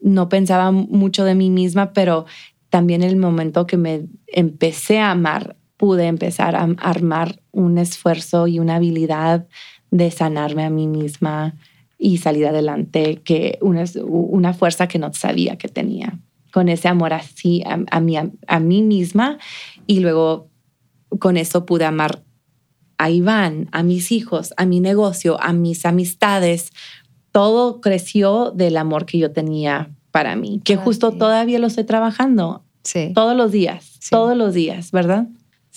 Speaker 3: no pensaba mucho de mí misma, pero también el momento que me empecé a amar pude empezar a armar un esfuerzo y una habilidad de sanarme a mí misma y salir adelante, que una, una fuerza que no sabía que tenía, con ese amor así a, a, mí, a, a mí misma y luego con eso pude amar a Iván, a mis hijos, a mi negocio, a mis amistades. Todo creció del amor que yo tenía para mí, que justo sí. todavía lo estoy trabajando.
Speaker 2: Sí.
Speaker 3: Todos los días, sí. todos los días, ¿verdad?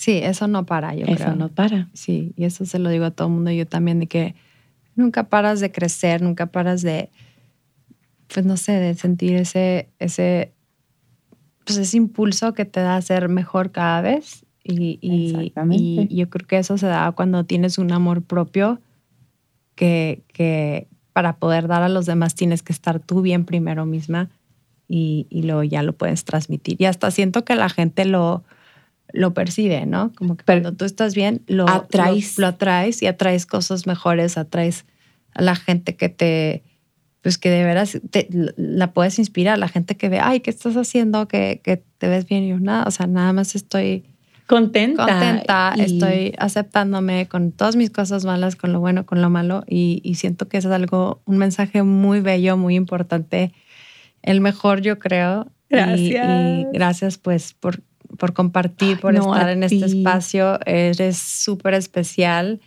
Speaker 2: Sí, eso no para, yo
Speaker 3: eso
Speaker 2: creo.
Speaker 3: Eso no para.
Speaker 2: Sí, y eso se lo digo a todo el mundo, yo también, de que nunca paras de crecer, nunca paras de, pues no sé, de sentir ese, ese, pues ese impulso que te da a ser mejor cada vez. Y, y, y, yo creo que eso se da cuando tienes un amor propio que, que para poder dar a los demás tienes que estar tú bien primero misma y, y luego ya lo puedes transmitir. Y hasta siento que la gente lo lo percibe, ¿no? Como que cuando tú estás bien, lo
Speaker 3: atraes.
Speaker 2: Lo, lo, atraes y atraes cosas mejores, atraes a la gente que te, pues que de veras te, la puedes inspirar, la gente que ve, ay, ¿qué estás haciendo? Que, que te ves bien y yo nada, o sea, nada más estoy
Speaker 3: contenta.
Speaker 2: Contenta, y... estoy aceptándome con todas mis cosas malas, con lo bueno, con lo malo y, y siento que es algo, un mensaje muy bello, muy importante, el mejor yo creo.
Speaker 3: Gracias.
Speaker 2: Y, y gracias pues por por compartir, por no, estar en este espacio. Eres súper especial.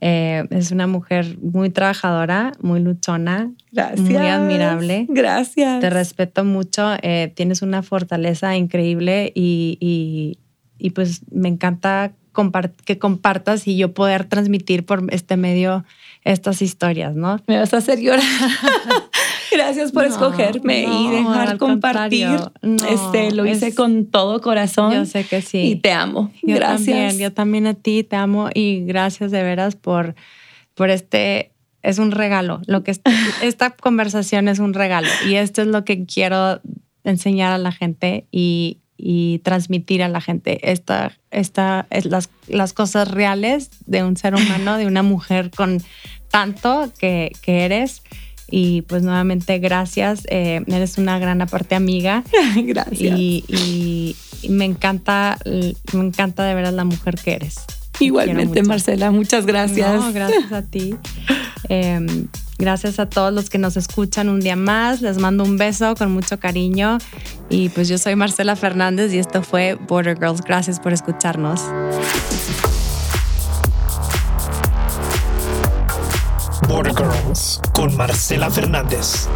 Speaker 2: Eh, es una mujer muy trabajadora, muy luchona,
Speaker 3: Gracias.
Speaker 2: muy admirable.
Speaker 3: Gracias.
Speaker 2: Te respeto mucho. Eh, tienes una fortaleza increíble y, y, y pues me encanta compart que compartas y yo poder transmitir por este medio estas historias, ¿no?
Speaker 3: Me vas a hacer llorar. Gracias por no, escogerme no, y dejar compartir. No, este, lo hice es, con todo corazón.
Speaker 2: Yo sé que sí.
Speaker 3: Y te amo.
Speaker 2: Yo
Speaker 3: gracias.
Speaker 2: También, yo también a ti te amo y gracias de veras por, por este. Es un regalo. Lo que esta conversación es un regalo y esto es lo que quiero enseñar a la gente y, y transmitir a la gente esta, esta, es las, las cosas reales de un ser humano, de una mujer con tanto que, que eres. Y pues nuevamente gracias, eh, eres una gran aparte amiga.
Speaker 3: gracias.
Speaker 2: Y, y, me encanta, me encanta de veras la mujer que eres.
Speaker 3: Igualmente, Marcela, muchas gracias.
Speaker 2: gracias a ti. Em, gracias a todos los que nos escuchan un día más. Les mando un beso con mucho cariño. Y pues yo soy Marcela Fernández y esto fue Border Girls. Gracias por escucharnos.
Speaker 1: Border Girls con Marcela Fernández.